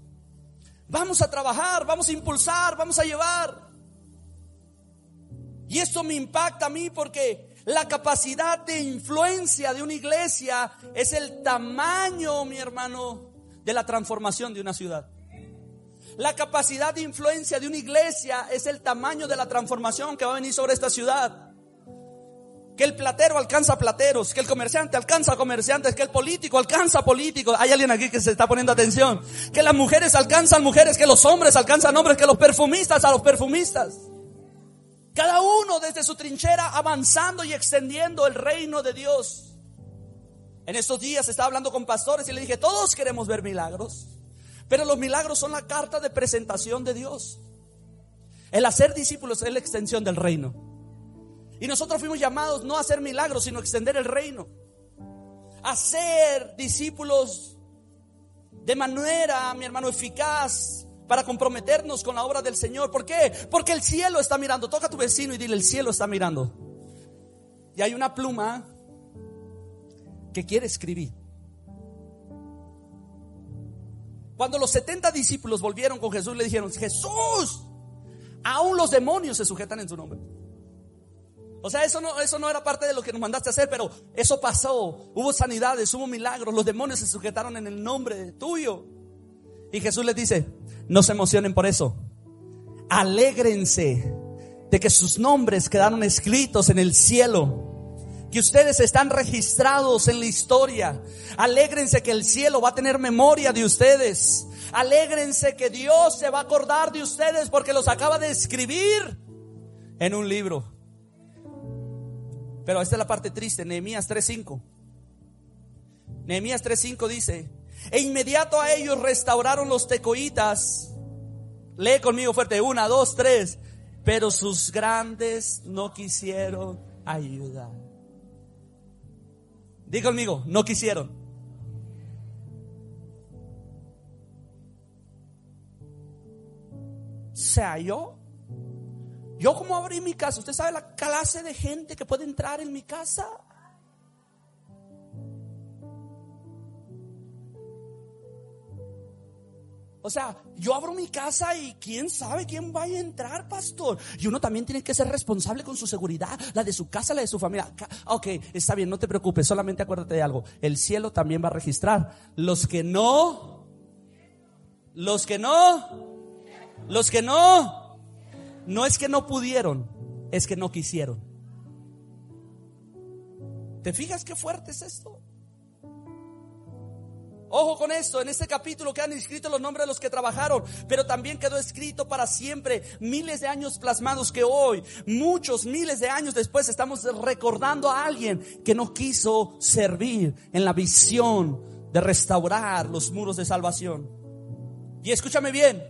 vamos a trabajar, vamos a impulsar, vamos a llevar. Y esto me impacta a mí porque la capacidad de influencia de una iglesia es el tamaño, mi hermano, de la transformación de una ciudad. La capacidad de influencia de una iglesia es el tamaño de la transformación que va a venir sobre esta ciudad que el platero alcanza plateros, que el comerciante alcanza comerciantes, que el político alcanza políticos. Hay alguien aquí que se está poniendo atención. Que las mujeres alcanzan mujeres, que los hombres alcanzan hombres, que los perfumistas a los perfumistas. Cada uno desde su trinchera avanzando y extendiendo el reino de Dios. En estos días estaba hablando con pastores y le dije, todos queremos ver milagros, pero los milagros son la carta de presentación de Dios. El hacer discípulos es la extensión del reino. Y nosotros fuimos llamados no a hacer milagros, sino a extender el reino. A ser discípulos de manera, mi hermano, eficaz para comprometernos con la obra del Señor. ¿Por qué? Porque el cielo está mirando. Toca a tu vecino y dile, el cielo está mirando. Y hay una pluma que quiere escribir. Cuando los 70 discípulos volvieron con Jesús, le dijeron, Jesús, aún los demonios se sujetan en su nombre. O sea, eso no, eso no era parte de lo que nos mandaste a hacer, pero eso pasó. Hubo sanidades, hubo milagros, los demonios se sujetaron en el nombre tuyo. Y Jesús les dice, no se emocionen por eso. Alégrense de que sus nombres quedaron escritos en el cielo. Que ustedes están registrados en la historia. Alégrense que el cielo va a tener memoria de ustedes. Alégrense que Dios se va a acordar de ustedes porque los acaba de escribir en un libro. Pero esta es la parte triste, Nehemías 3.5. Nehemías 3.5 dice, e inmediato a ellos restauraron los tecoitas. Lee conmigo fuerte, una, dos, tres. Pero sus grandes no quisieron ayudar. Dí conmigo, no quisieron. Se halló yo como abrí mi casa, ¿usted sabe la clase de gente que puede entrar en mi casa? O sea, yo abro mi casa y quién sabe quién vaya a entrar, pastor. Y uno también tiene que ser responsable con su seguridad, la de su casa, la de su familia. Ok, está bien, no te preocupes, solamente acuérdate de algo. El cielo también va a registrar. Los que no, los que no, los que no, no es que no pudieron, es que no quisieron. ¿Te fijas qué fuerte es esto? Ojo con esto, en este capítulo quedan escritos los nombres de los que trabajaron, pero también quedó escrito para siempre, miles de años plasmados que hoy, muchos miles de años después, estamos recordando a alguien que no quiso servir en la visión de restaurar los muros de salvación. Y escúchame bien,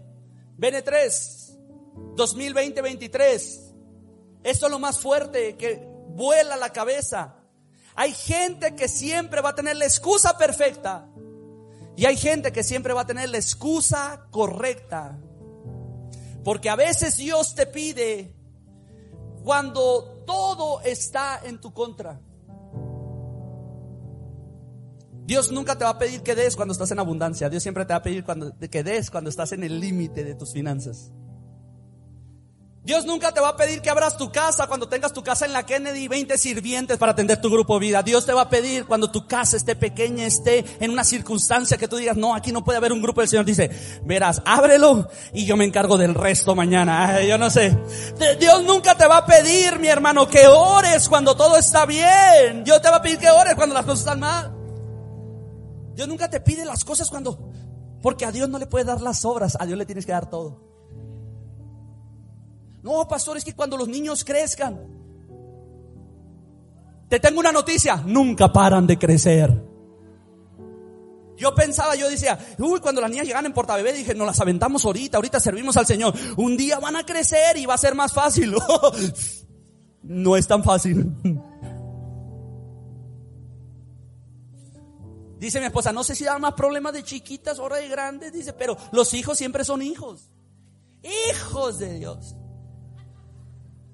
Bene 3, 2020-23. Esto es lo más fuerte que vuela la cabeza. Hay gente que siempre va a tener la excusa perfecta. Y hay gente que siempre va a tener la excusa correcta. Porque a veces Dios te pide cuando todo está en tu contra. Dios nunca te va a pedir que des cuando estás en abundancia. Dios siempre te va a pedir cuando, que des cuando estás en el límite de tus finanzas. Dios nunca te va a pedir que abras tu casa cuando tengas tu casa en la Kennedy y 20 sirvientes para atender tu grupo vida. Dios te va a pedir cuando tu casa esté pequeña, esté en una circunstancia que tú digas, no, aquí no puede haber un grupo. El Señor dice, verás, ábrelo y yo me encargo del resto mañana. yo no sé. Dios nunca te va a pedir, mi hermano, que ores cuando todo está bien. Dios te va a pedir que ores cuando las cosas están mal. Dios nunca te pide las cosas cuando, porque a Dios no le puede dar las obras, a Dios le tienes que dar todo. No, pastor, es que cuando los niños crezcan. Te tengo una noticia, nunca paran de crecer. Yo pensaba, yo decía, uy, cuando las niñas llegan en portabebé, dije, no las aventamos ahorita, ahorita servimos al Señor. Un día van a crecer y va a ser más fácil. no es tan fácil. Dice mi esposa, no sé si da más problemas de chiquitas o de grandes, dice, pero los hijos siempre son hijos. Hijos de Dios.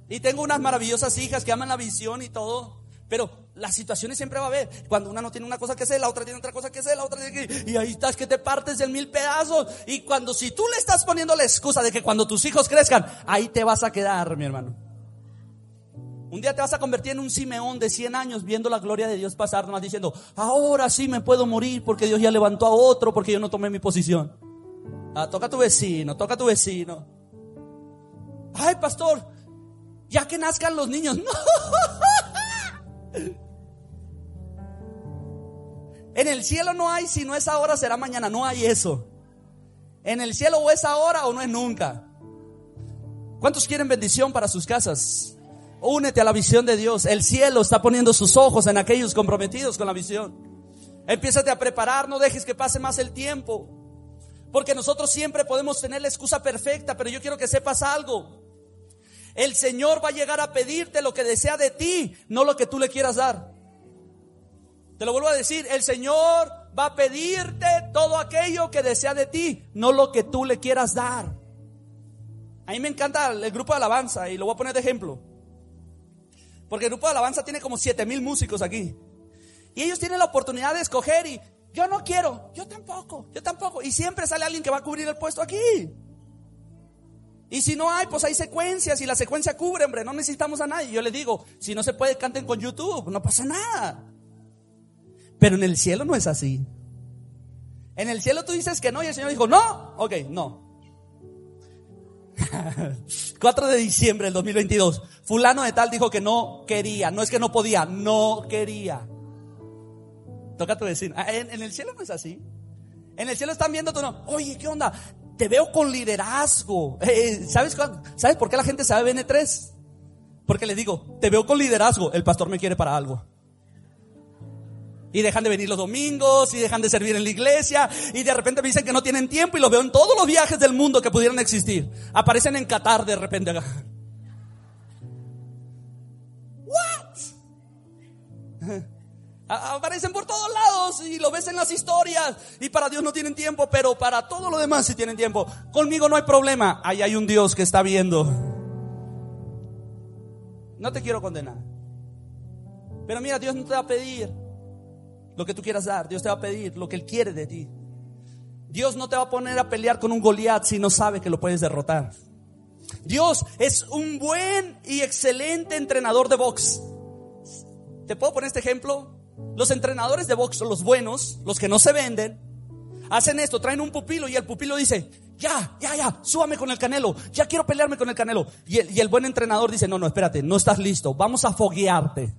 Y tengo unas maravillosas hijas que aman la visión y todo. Pero las situaciones siempre va a haber. Cuando una no tiene una cosa que hacer, la otra tiene otra cosa que hacer, la otra tiene que... Y ahí estás que te partes en mil pedazos. Y cuando si tú le estás poniendo la excusa de que cuando tus hijos crezcan, ahí te vas a quedar, mi hermano. Un día te vas a convertir en un Simeón de 100 años viendo la gloria de Dios pasar, nomás diciendo, ahora sí me puedo morir porque Dios ya levantó a otro, porque yo no tomé mi posición. Ah, toca a tu vecino, toca a tu vecino. Ay, pastor, ya que nazcan los niños. En el cielo no hay, si no es ahora, será mañana. No hay eso. En el cielo o es ahora o no es nunca. ¿Cuántos quieren bendición para sus casas? Únete a la visión de Dios. El cielo está poniendo sus ojos en aquellos comprometidos con la visión. Empiezate a preparar, no dejes que pase más el tiempo. Porque nosotros siempre podemos tener la excusa perfecta, pero yo quiero que sepas algo. El Señor va a llegar a pedirte lo que desea de ti, no lo que tú le quieras dar. Te lo vuelvo a decir, el Señor va a pedirte todo aquello que desea de ti, no lo que tú le quieras dar. A mí me encanta el grupo de alabanza y lo voy a poner de ejemplo. Porque el grupo de alabanza tiene como siete mil músicos aquí. Y ellos tienen la oportunidad de escoger y yo no quiero, yo tampoco, yo tampoco. Y siempre sale alguien que va a cubrir el puesto aquí. Y si no hay, pues hay secuencias y la secuencia cubre, hombre, no necesitamos a nadie. Yo le digo, si no se puede, canten con YouTube, no pasa nada. Pero en el cielo no es así. En el cielo tú dices que no y el Señor dijo, no, ok, no. 4 de diciembre del 2022, fulano de tal dijo que no quería, no es que no podía, no quería. Toca tu vecino. Ah, en, en el cielo no es así. En el cielo están viendo tú no, oye, ¿qué onda? Te veo con liderazgo. Eh, eh, ¿sabes, ¿Sabes por qué la gente sabe BN3? Porque le digo, te veo con liderazgo, el pastor me quiere para algo. Y dejan de venir los domingos, y dejan de servir en la iglesia, y de repente me dicen que no tienen tiempo, y lo veo en todos los viajes del mundo que pudieran existir. Aparecen en Qatar de repente. What? Aparecen por todos lados y lo ves en las historias. Y para Dios no tienen tiempo, pero para todo lo demás sí tienen tiempo. Conmigo no hay problema. Ahí hay un Dios que está viendo. No te quiero condenar. Pero mira, Dios no te va a pedir lo que tú quieras dar. Dios te va a pedir lo que Él quiere de ti. Dios no te va a poner a pelear con un Goliat si no sabe que lo puedes derrotar. Dios es un buen y excelente entrenador de box. ¿Te puedo poner este ejemplo? Los entrenadores de box, los buenos, los que no se venden, hacen esto, traen un pupilo y el pupilo dice, ya, ya, ya, súbame con el canelo, ya quiero pelearme con el canelo. Y el, y el, buen entrenador dice, no, no, espérate, no estás listo, vamos a foguearte.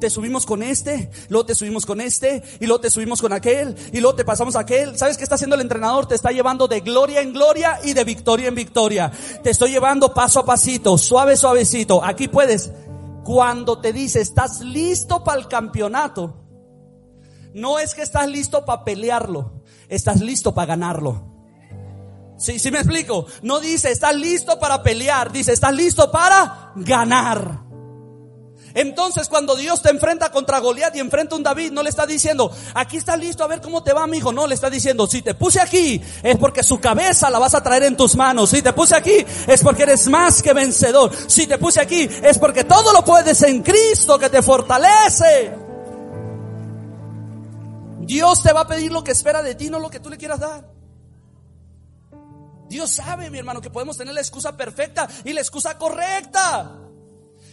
Te subimos con este, luego te subimos con este, y luego te subimos con aquel, y luego te pasamos a aquel. ¿Sabes qué está haciendo el entrenador? Te está llevando de gloria en gloria y de victoria en victoria. Te estoy llevando paso a pasito, suave, suavecito. Aquí puedes, cuando te dice, estás listo para el campeonato, no es que estás listo para pelearlo, estás listo para ganarlo. Sí, sí me explico. No dice, estás listo para pelear, dice, estás listo para ganar. Entonces, cuando Dios te enfrenta contra Goliat y enfrenta a un David, no le está diciendo, aquí está listo a ver cómo te va, mi hijo. No, le está diciendo, si te puse aquí, es porque su cabeza la vas a traer en tus manos. Si te puse aquí, es porque eres más que vencedor. Si te puse aquí, es porque todo lo puedes en Cristo que te fortalece. Dios te va a pedir lo que espera de ti, no lo que tú le quieras dar. Dios sabe, mi hermano, que podemos tener la excusa perfecta y la excusa correcta.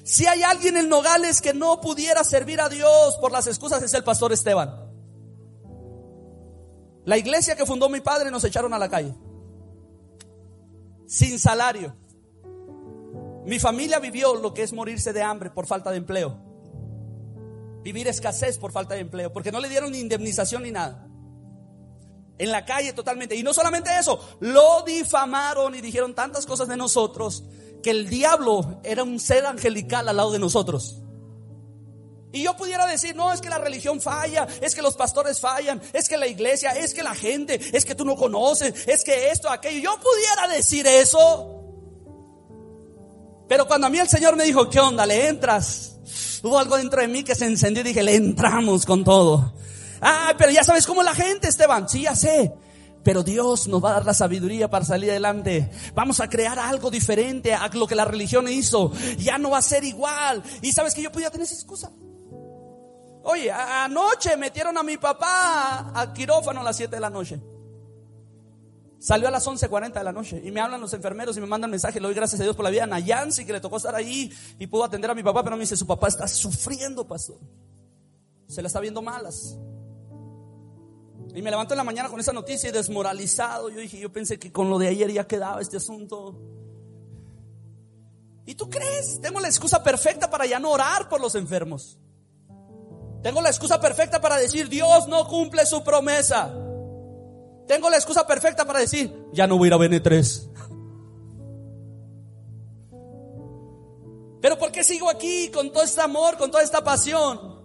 Si hay alguien en Nogales que no pudiera servir a Dios por las excusas, es el pastor Esteban. La iglesia que fundó mi padre nos echaron a la calle. Sin salario. Mi familia vivió lo que es morirse de hambre por falta de empleo vivir escasez por falta de empleo, porque no le dieron ni indemnización ni nada. En la calle totalmente. Y no solamente eso, lo difamaron y dijeron tantas cosas de nosotros que el diablo era un ser angelical al lado de nosotros. Y yo pudiera decir, no, es que la religión falla, es que los pastores fallan, es que la iglesia, es que la gente, es que tú no conoces, es que esto, aquello. Yo pudiera decir eso. Pero cuando a mí el Señor me dijo, ¿qué onda? ¿Le entras? Hubo algo dentro de mí que se encendió y dije, le entramos con todo. Ah, pero ya sabes cómo la gente, Esteban. Sí, ya sé. Pero Dios nos va a dar la sabiduría para salir adelante. Vamos a crear algo diferente a lo que la religión hizo. Ya no va a ser igual. Y sabes que yo podía tener esa excusa. Oye, anoche metieron a mi papá a quirófano a las 7 de la noche. Salió a las 11.40 de la noche y me hablan los enfermeros y me mandan mensaje. Le doy gracias a Dios por la vida Nayansi que le tocó estar ahí y pudo atender a mi papá, pero me dice, su papá está sufriendo, pastor. Se la está viendo malas. Y me levanto en la mañana con esa noticia y desmoralizado. Yo dije, yo pensé que con lo de ayer ya quedaba este asunto. ¿Y tú crees? Tengo la excusa perfecta para ya no orar por los enfermos. Tengo la excusa perfecta para decir, Dios no cumple su promesa. Tengo la excusa perfecta para decir, ya no voy a ir a BN3. Pero ¿por qué sigo aquí con todo este amor, con toda esta pasión?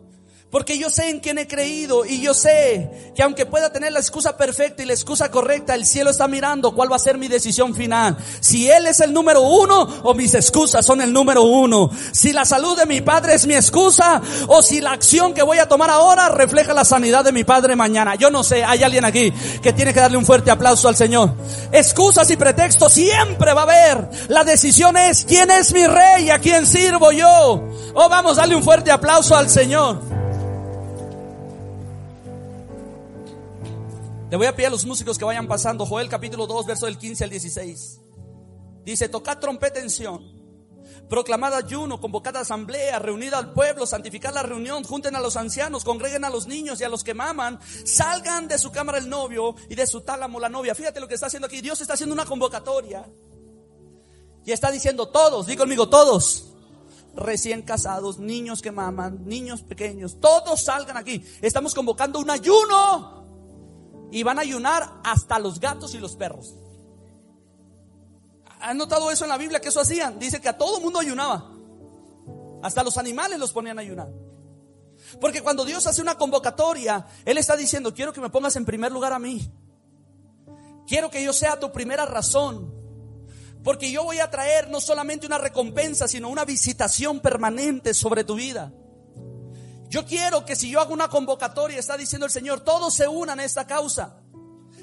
Porque yo sé en quién he creído y yo sé que aunque pueda tener la excusa perfecta y la excusa correcta, el cielo está mirando cuál va a ser mi decisión final. Si Él es el número uno o mis excusas son el número uno. Si la salud de mi padre es mi excusa o si la acción que voy a tomar ahora refleja la sanidad de mi padre mañana. Yo no sé, hay alguien aquí que tiene que darle un fuerte aplauso al Señor. Excusas y pretextos siempre va a haber. La decisión es quién es mi rey y a quién sirvo yo. Oh, vamos a darle un fuerte aplauso al Señor. Le voy a pedir a los músicos que vayan pasando. Joel capítulo 2, verso del 15 al 16. Dice, tocad trompeta en Sion, proclamad ayuno, convocad asamblea, reunid al pueblo, santificad la reunión, junten a los ancianos, congreguen a los niños y a los que maman, salgan de su cámara el novio y de su tálamo la novia. Fíjate lo que está haciendo aquí. Dios está haciendo una convocatoria y está diciendo todos, di conmigo todos, recién casados, niños que maman, niños pequeños, todos salgan aquí. Estamos convocando un ayuno y van a ayunar hasta los gatos y los perros. ¿Han notado eso en la Biblia que eso hacían? Dice que a todo mundo ayunaba. Hasta los animales los ponían a ayunar. Porque cuando Dios hace una convocatoria, Él está diciendo, quiero que me pongas en primer lugar a mí. Quiero que yo sea tu primera razón. Porque yo voy a traer no solamente una recompensa, sino una visitación permanente sobre tu vida. Yo quiero que si yo hago una convocatoria, está diciendo el Señor, todos se unan a esta causa.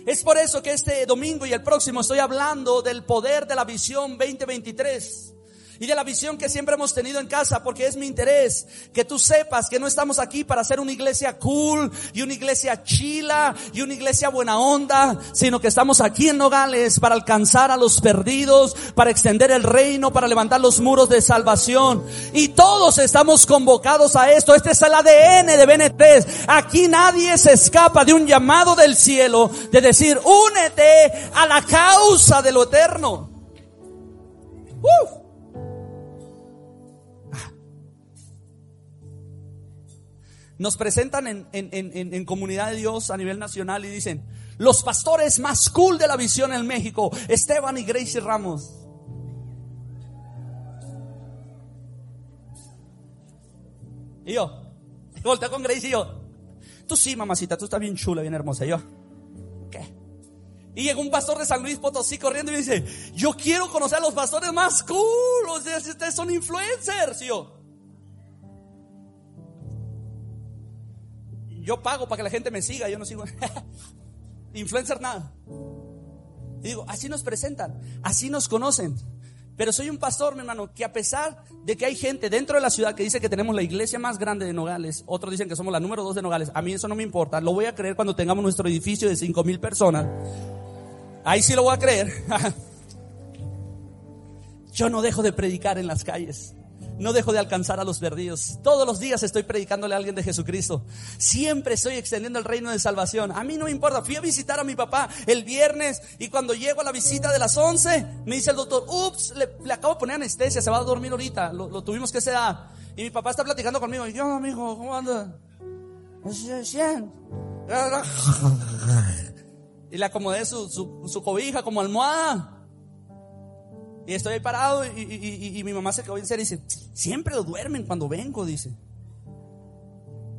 Es por eso que este domingo y el próximo estoy hablando del poder de la visión 2023 y de la visión que siempre hemos tenido en casa, porque es mi interés que tú sepas que no estamos aquí para hacer una iglesia cool y una iglesia chila y una iglesia buena onda, sino que estamos aquí en Nogales para alcanzar a los perdidos, para extender el reino, para levantar los muros de salvación. Y todos estamos convocados a esto. Este es el ADN de BN3. Aquí nadie se escapa de un llamado del cielo de decir, únete a la causa de lo eterno. Uf. Nos presentan en, comunidad de Dios a nivel nacional y dicen, los pastores más cool de la visión en México, Esteban y Gracie Ramos. Y yo, volteo con Gracie y yo, tú sí, mamacita, tú estás bien chula, bien hermosa. Y yo, ¿qué? Y llegó un pastor de San Luis Potosí corriendo y me dice, yo quiero conocer a los pastores más cool, ustedes son influencers. Y yo, yo pago para que la gente me siga, yo no sigo. Influencer nada. digo, así nos presentan, así nos conocen. Pero soy un pastor, mi hermano, que a pesar de que hay gente dentro de la ciudad que dice que tenemos la iglesia más grande de Nogales, otros dicen que somos la número dos de Nogales, a mí eso no me importa, lo voy a creer cuando tengamos nuestro edificio de cinco mil personas. Ahí sí lo voy a creer. Yo no dejo de predicar en las calles. No dejo de alcanzar a los perdidos. Todos los días estoy predicándole a alguien de Jesucristo. Siempre estoy extendiendo el reino de salvación. A mí no me importa. Fui a visitar a mi papá el viernes y cuando llego a la visita de las 11, me dice el doctor, ups, le, acabo de poner anestesia, se va a dormir ahorita. Lo, tuvimos que sedar. Y mi papá está platicando conmigo. Y yo, amigo, ¿cómo anda? Y le acomodé su, su, su cobija como almohada. Y estoy ahí parado y, mi mamá se quedó en serio y dice, siempre duermen cuando vengo, dice.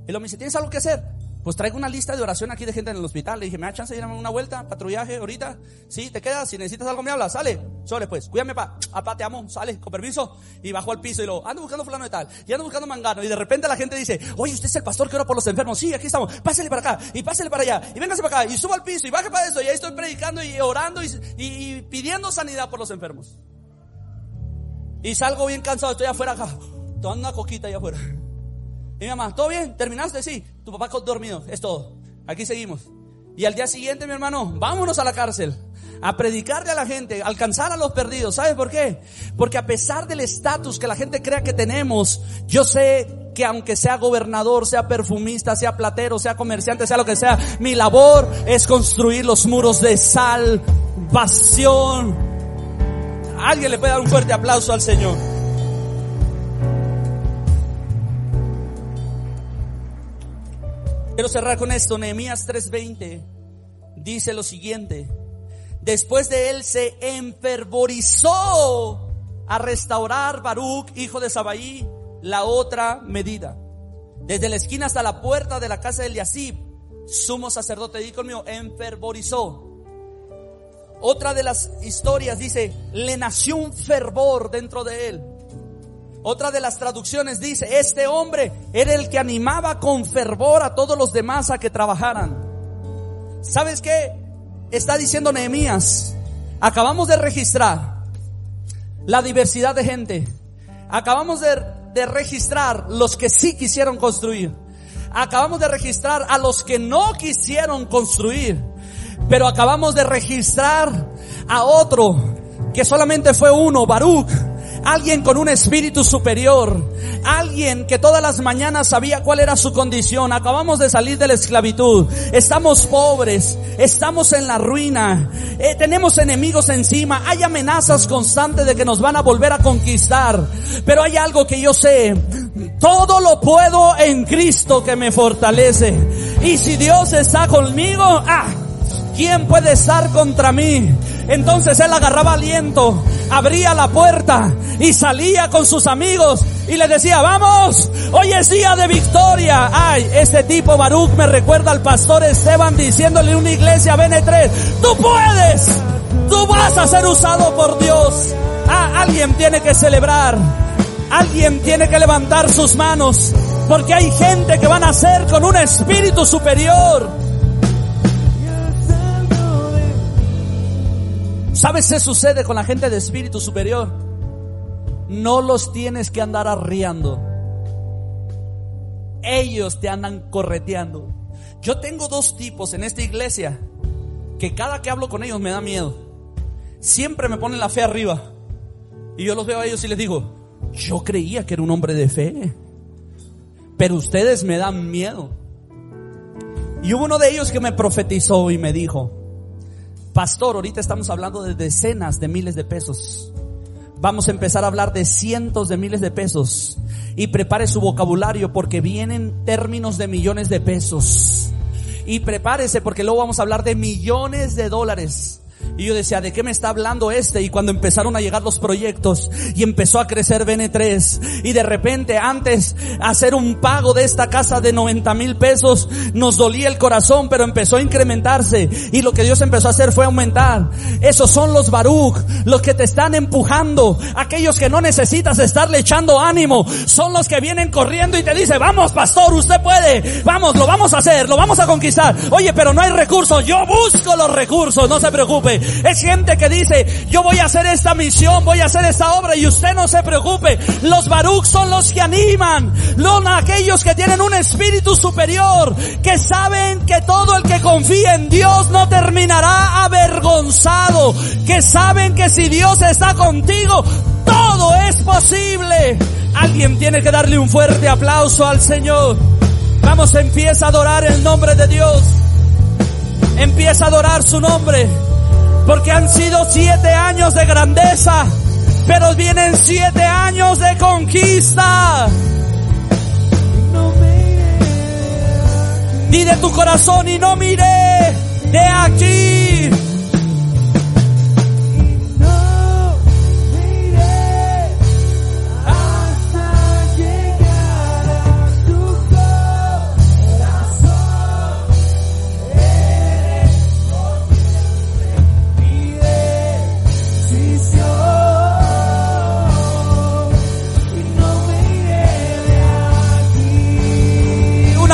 Y lo me dice, ¿tienes algo que hacer? Pues traigo una lista de oración aquí de gente en el hospital. Le dije, ¿me da chance de ir a una vuelta? ¿Patrullaje ahorita? Sí, te quedas. Si necesitas algo, me hablas. Sale. Sole, pues. Cuídame, pa. Apá, te amo. Sale, con permiso. Y bajo al piso y lo, ando buscando fulano de tal. Y ando buscando mangano. Y de repente la gente dice, oye, usted es el pastor que ora por los enfermos. Sí, aquí estamos. Pásale para acá. Y pásale para allá. Y véngase para acá. Y suba al piso. Y baje para eso. Y ahí estoy predicando y orando y, y pidiendo sanidad por los enfermos. Y salgo bien cansado. Estoy afuera acá. Tomando una coquita allá afuera. Y mi mamá, ¿todo bien? ¿Terminaste? Sí. Tu papá dormido. Es todo. Aquí seguimos. Y al día siguiente, mi hermano, vámonos a la cárcel. A predicarle a la gente, alcanzar a los perdidos. ¿Sabes por qué? Porque a pesar del estatus que la gente crea que tenemos, yo sé que aunque sea gobernador, sea perfumista, sea platero, sea comerciante, sea lo que sea, mi labor es construir los muros de salvación. Alguien le puede dar un fuerte aplauso al Señor. Quiero cerrar con esto. Nehemías 3:20 dice lo siguiente. Después de él se enfervorizó a restaurar Baruch, hijo de Sabaí, la otra medida. Desde la esquina hasta la puerta de la casa de Eliasib, sumo sacerdote, di conmigo, enfervorizó. Otra de las historias dice, le nació un fervor dentro de él. Otra de las traducciones dice, este hombre era el que animaba con fervor a todos los demás a que trabajaran. ¿Sabes qué? Está diciendo Nehemías, acabamos de registrar la diversidad de gente. Acabamos de, de registrar los que sí quisieron construir. Acabamos de registrar a los que no quisieron construir. Pero acabamos de registrar a otro que solamente fue uno, Baruch alguien con un espíritu superior, alguien que todas las mañanas sabía cuál era su condición. Acabamos de salir de la esclavitud, estamos pobres, estamos en la ruina, eh, tenemos enemigos encima, hay amenazas constantes de que nos van a volver a conquistar, pero hay algo que yo sé, todo lo puedo en Cristo que me fortalece. Y si Dios está conmigo, ah, ¿quién puede estar contra mí? Entonces él agarraba aliento, abría la puerta y salía con sus amigos y le decía, vamos, hoy es día de victoria. Ay, este tipo Baruch me recuerda al pastor Esteban diciéndole en una iglesia BN3, tú puedes, tú vas a ser usado por Dios. Ah, alguien tiene que celebrar, alguien tiene que levantar sus manos, porque hay gente que van a ser con un espíritu superior. ¿Sabes qué sucede con la gente de espíritu superior? No los tienes que andar arriando. Ellos te andan correteando. Yo tengo dos tipos en esta iglesia que cada que hablo con ellos me da miedo. Siempre me ponen la fe arriba. Y yo los veo a ellos y les digo, yo creía que era un hombre de fe. Pero ustedes me dan miedo. Y hubo uno de ellos que me profetizó y me dijo, Pastor, ahorita estamos hablando de decenas de miles de pesos. Vamos a empezar a hablar de cientos de miles de pesos. Y prepare su vocabulario porque vienen términos de millones de pesos. Y prepárese porque luego vamos a hablar de millones de dólares. Y yo decía, ¿de qué me está hablando este? Y cuando empezaron a llegar los proyectos y empezó a crecer BN3 y de repente antes hacer un pago de esta casa de 90 mil pesos nos dolía el corazón, pero empezó a incrementarse y lo que Dios empezó a hacer fue aumentar. Esos son los Baruch, los que te están empujando, aquellos que no necesitas estarle echando ánimo, son los que vienen corriendo y te dicen, vamos pastor, usted puede, vamos, lo vamos a hacer, lo vamos a conquistar. Oye, pero no hay recursos, yo busco los recursos, no se preocupe. Es gente que dice, yo voy a hacer esta misión, voy a hacer esta obra y usted no se preocupe. Los Baruch son los que animan, son aquellos que tienen un espíritu superior, que saben que todo el que confía en Dios no terminará avergonzado, que saben que si Dios está contigo, todo es posible. Alguien tiene que darle un fuerte aplauso al Señor. Vamos, empieza a adorar el nombre de Dios. Empieza a adorar su nombre. Porque han sido siete años de grandeza, pero vienen siete años de conquista. Di de tu corazón y no miré de aquí.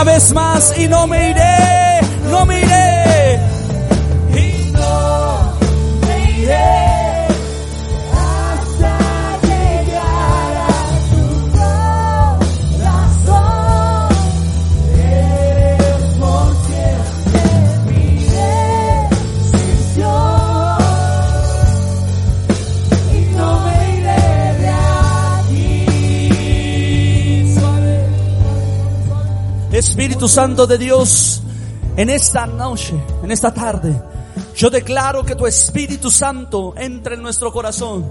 Una vez más y no me iré, Santo de Dios, en esta noche, en esta tarde, yo declaro que tu Espíritu Santo entre en nuestro corazón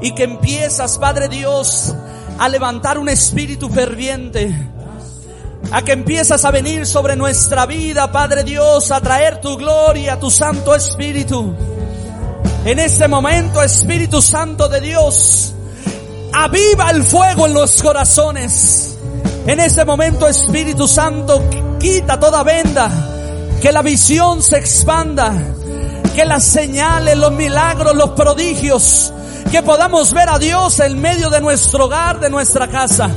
y que empiezas, Padre Dios, a levantar un espíritu ferviente, a que empiezas a venir sobre nuestra vida, Padre Dios, a traer tu gloria, tu Santo Espíritu. En este momento, Espíritu Santo de Dios, aviva el fuego en los corazones. En ese momento, Espíritu Santo, quita toda venda, que la visión se expanda, que las señales, los milagros, los prodigios, que podamos ver a Dios en medio de nuestro hogar, de nuestra casa.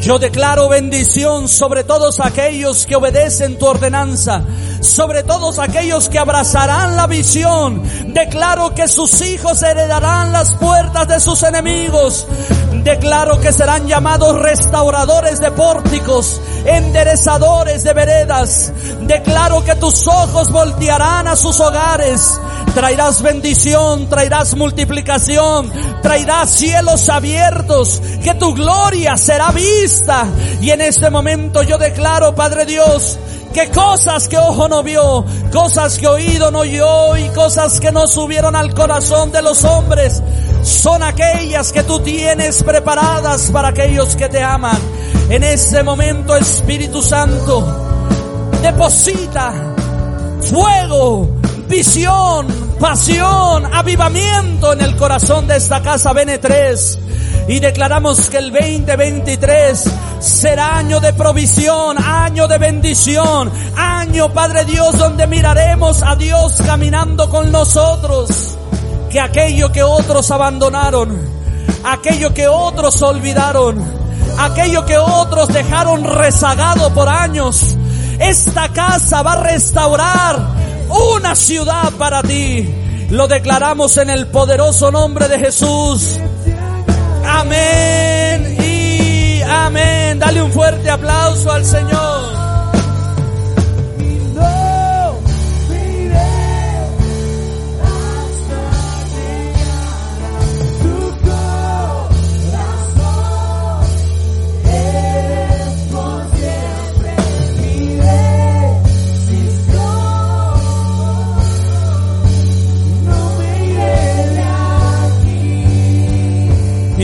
Yo declaro bendición sobre todos aquellos que obedecen tu ordenanza, sobre todos aquellos que abrazarán la visión. Declaro que sus hijos heredarán las puertas de sus enemigos. Declaro que serán llamados restauradores de pórticos, enderezadores de veredas. Declaro que tus ojos voltearán a sus hogares. Traerás bendición, traerás multiplicación, traerás cielos abiertos, que tu gloria será vista. Y en este momento yo declaro, Padre Dios, que cosas que ojo no vio, cosas que oído no oyó y cosas que no subieron al corazón de los hombres, son aquellas que tú tienes preparadas para aquellos que te aman. En este momento, Espíritu Santo, deposita fuego, visión, pasión, avivamiento en el corazón de esta casa BN3. Y declaramos que el 2023 será año de provisión, año de bendición, año, Padre Dios, donde miraremos a Dios caminando con nosotros. Que aquello que otros abandonaron, aquello que otros olvidaron, aquello que otros dejaron rezagado por años, esta casa va a restaurar una ciudad para ti. Lo declaramos en el poderoso nombre de Jesús. Amén y amén. Dale un fuerte aplauso al Señor.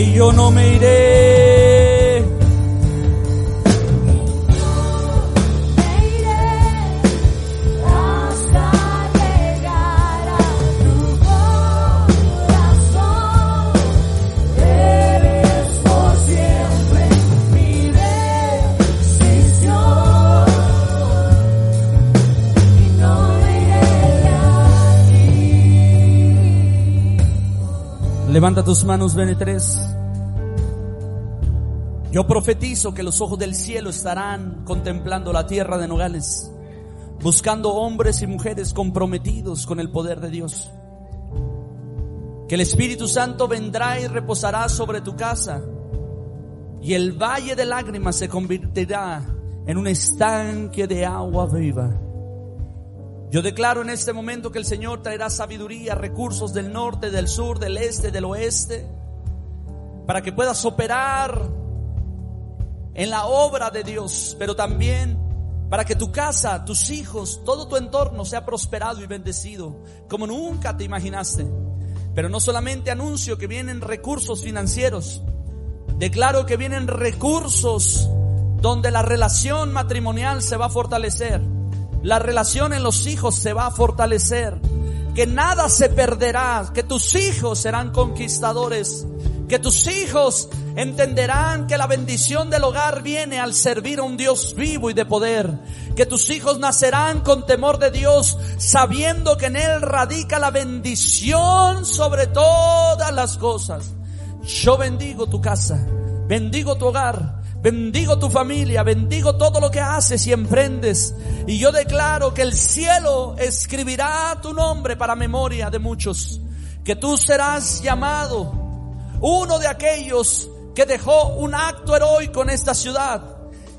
Y yo no me iré. Levanta tus manos, BN3. Yo profetizo que los ojos del cielo estarán contemplando la tierra de Nogales, buscando hombres y mujeres comprometidos con el poder de Dios. Que el Espíritu Santo vendrá y reposará sobre tu casa y el valle de lágrimas se convertirá en un estanque de agua viva. Yo declaro en este momento que el Señor traerá sabiduría, recursos del norte, del sur, del este, del oeste, para que puedas operar en la obra de Dios, pero también para que tu casa, tus hijos, todo tu entorno sea prosperado y bendecido, como nunca te imaginaste. Pero no solamente anuncio que vienen recursos financieros, declaro que vienen recursos donde la relación matrimonial se va a fortalecer, la relación en los hijos se va a fortalecer, que nada se perderá, que tus hijos serán conquistadores, que tus hijos entenderán que la bendición del hogar viene al servir a un Dios vivo y de poder, que tus hijos nacerán con temor de Dios, sabiendo que en Él radica la bendición sobre todas las cosas. Yo bendigo tu casa, bendigo tu hogar, Bendigo tu familia, bendigo todo lo que haces y emprendes. Y yo declaro que el cielo escribirá tu nombre para memoria de muchos. Que tú serás llamado uno de aquellos que dejó un acto heroico en esta ciudad.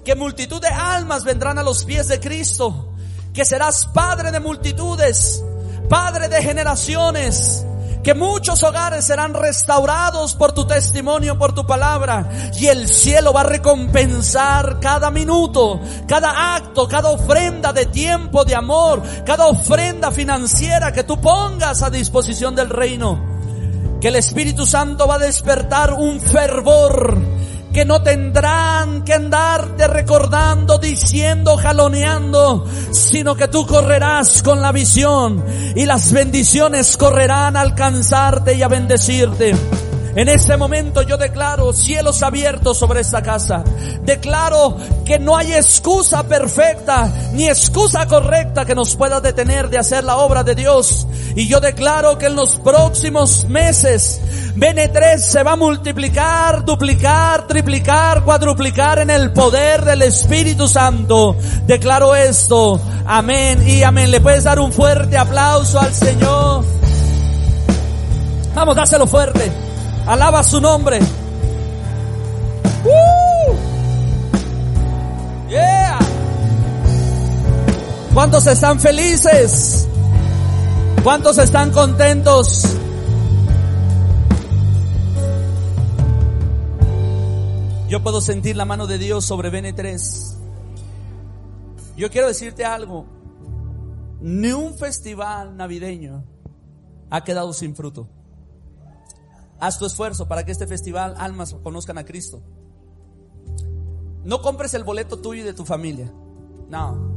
Que multitud de almas vendrán a los pies de Cristo. Que serás padre de multitudes, padre de generaciones que muchos hogares serán restaurados por tu testimonio, por tu palabra, y el cielo va a recompensar cada minuto, cada acto, cada ofrenda de tiempo, de amor, cada ofrenda financiera que tú pongas a disposición del reino. Que el Espíritu Santo va a despertar un fervor que no tendrán que andarte recordando, diciendo, jaloneando, sino que tú correrás con la visión y las bendiciones correrán a alcanzarte y a bendecirte. En este momento yo declaro cielos abiertos sobre esta casa. Declaro que no hay excusa perfecta ni excusa correcta que nos pueda detener de hacer la obra de Dios. Y yo declaro que en los próximos meses BN3 se va a multiplicar, duplicar, triplicar, cuadruplicar en el poder del Espíritu Santo. Declaro esto. Amén y amén. Le puedes dar un fuerte aplauso al Señor. Vamos, dáselo fuerte. Alaba su nombre. ¡Uh! Yeah. ¿Cuántos están felices? ¿Cuántos están contentos? Yo puedo sentir la mano de Dios sobre BN3. Yo quiero decirte algo. Ni un festival navideño ha quedado sin fruto. Haz tu esfuerzo para que este festival almas conozcan a Cristo. No compres el boleto tuyo y de tu familia. No.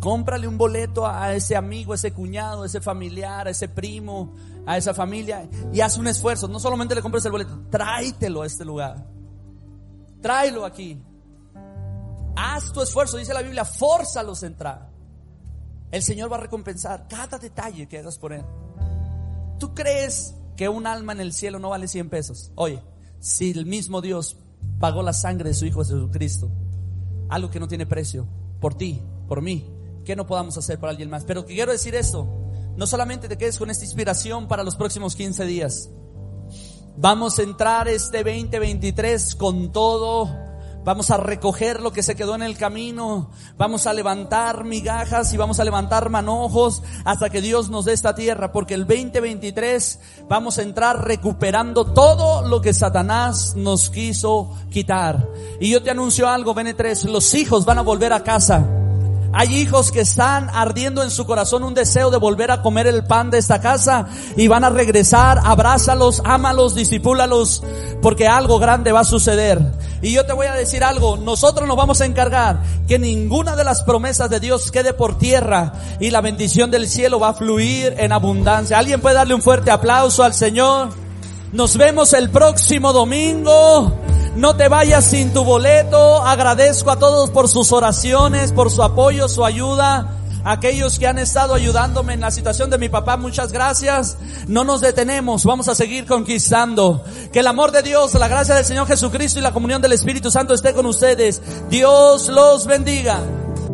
Cómprale un boleto a ese amigo, a ese cuñado, a ese familiar, a ese primo, a esa familia y haz un esfuerzo. No solamente le compres el boleto, tráetelo a este lugar. Tráelo aquí. Haz tu esfuerzo, dice la Biblia, fórzalos a entrar. El Señor va a recompensar cada detalle que hagas por Él. ¿Tú crees que un alma en el cielo no vale 100 pesos? Oye, si el mismo Dios pagó la sangre de su Hijo Jesucristo, algo que no tiene precio, por ti, por mí, ¿qué no podamos hacer para alguien más? Pero quiero decir esto, no solamente te quedes con esta inspiración para los próximos 15 días. Vamos a entrar este 2023 con todo Vamos a recoger lo que se quedó en el camino. Vamos a levantar migajas y vamos a levantar manojos hasta que Dios nos dé esta tierra. Porque el 2023 vamos a entrar recuperando todo lo que Satanás nos quiso quitar. Y yo te anuncio algo, BN3. Los hijos van a volver a casa. Hay hijos que están ardiendo en su corazón un deseo de volver a comer el pan de esta casa y van a regresar, abrázalos, ámalos, disipúlalos, porque algo grande va a suceder. Y yo te voy a decir algo, nosotros nos vamos a encargar que ninguna de las promesas de Dios quede por tierra y la bendición del cielo va a fluir en abundancia. ¿Alguien puede darle un fuerte aplauso al Señor? Nos vemos el próximo domingo. No te vayas sin tu boleto. Agradezco a todos por sus oraciones, por su apoyo, su ayuda. Aquellos que han estado ayudándome en la situación de mi papá, muchas gracias. No nos detenemos, vamos a seguir conquistando. Que el amor de Dios, la gracia del Señor Jesucristo y la comunión del Espíritu Santo esté con ustedes. Dios los bendiga.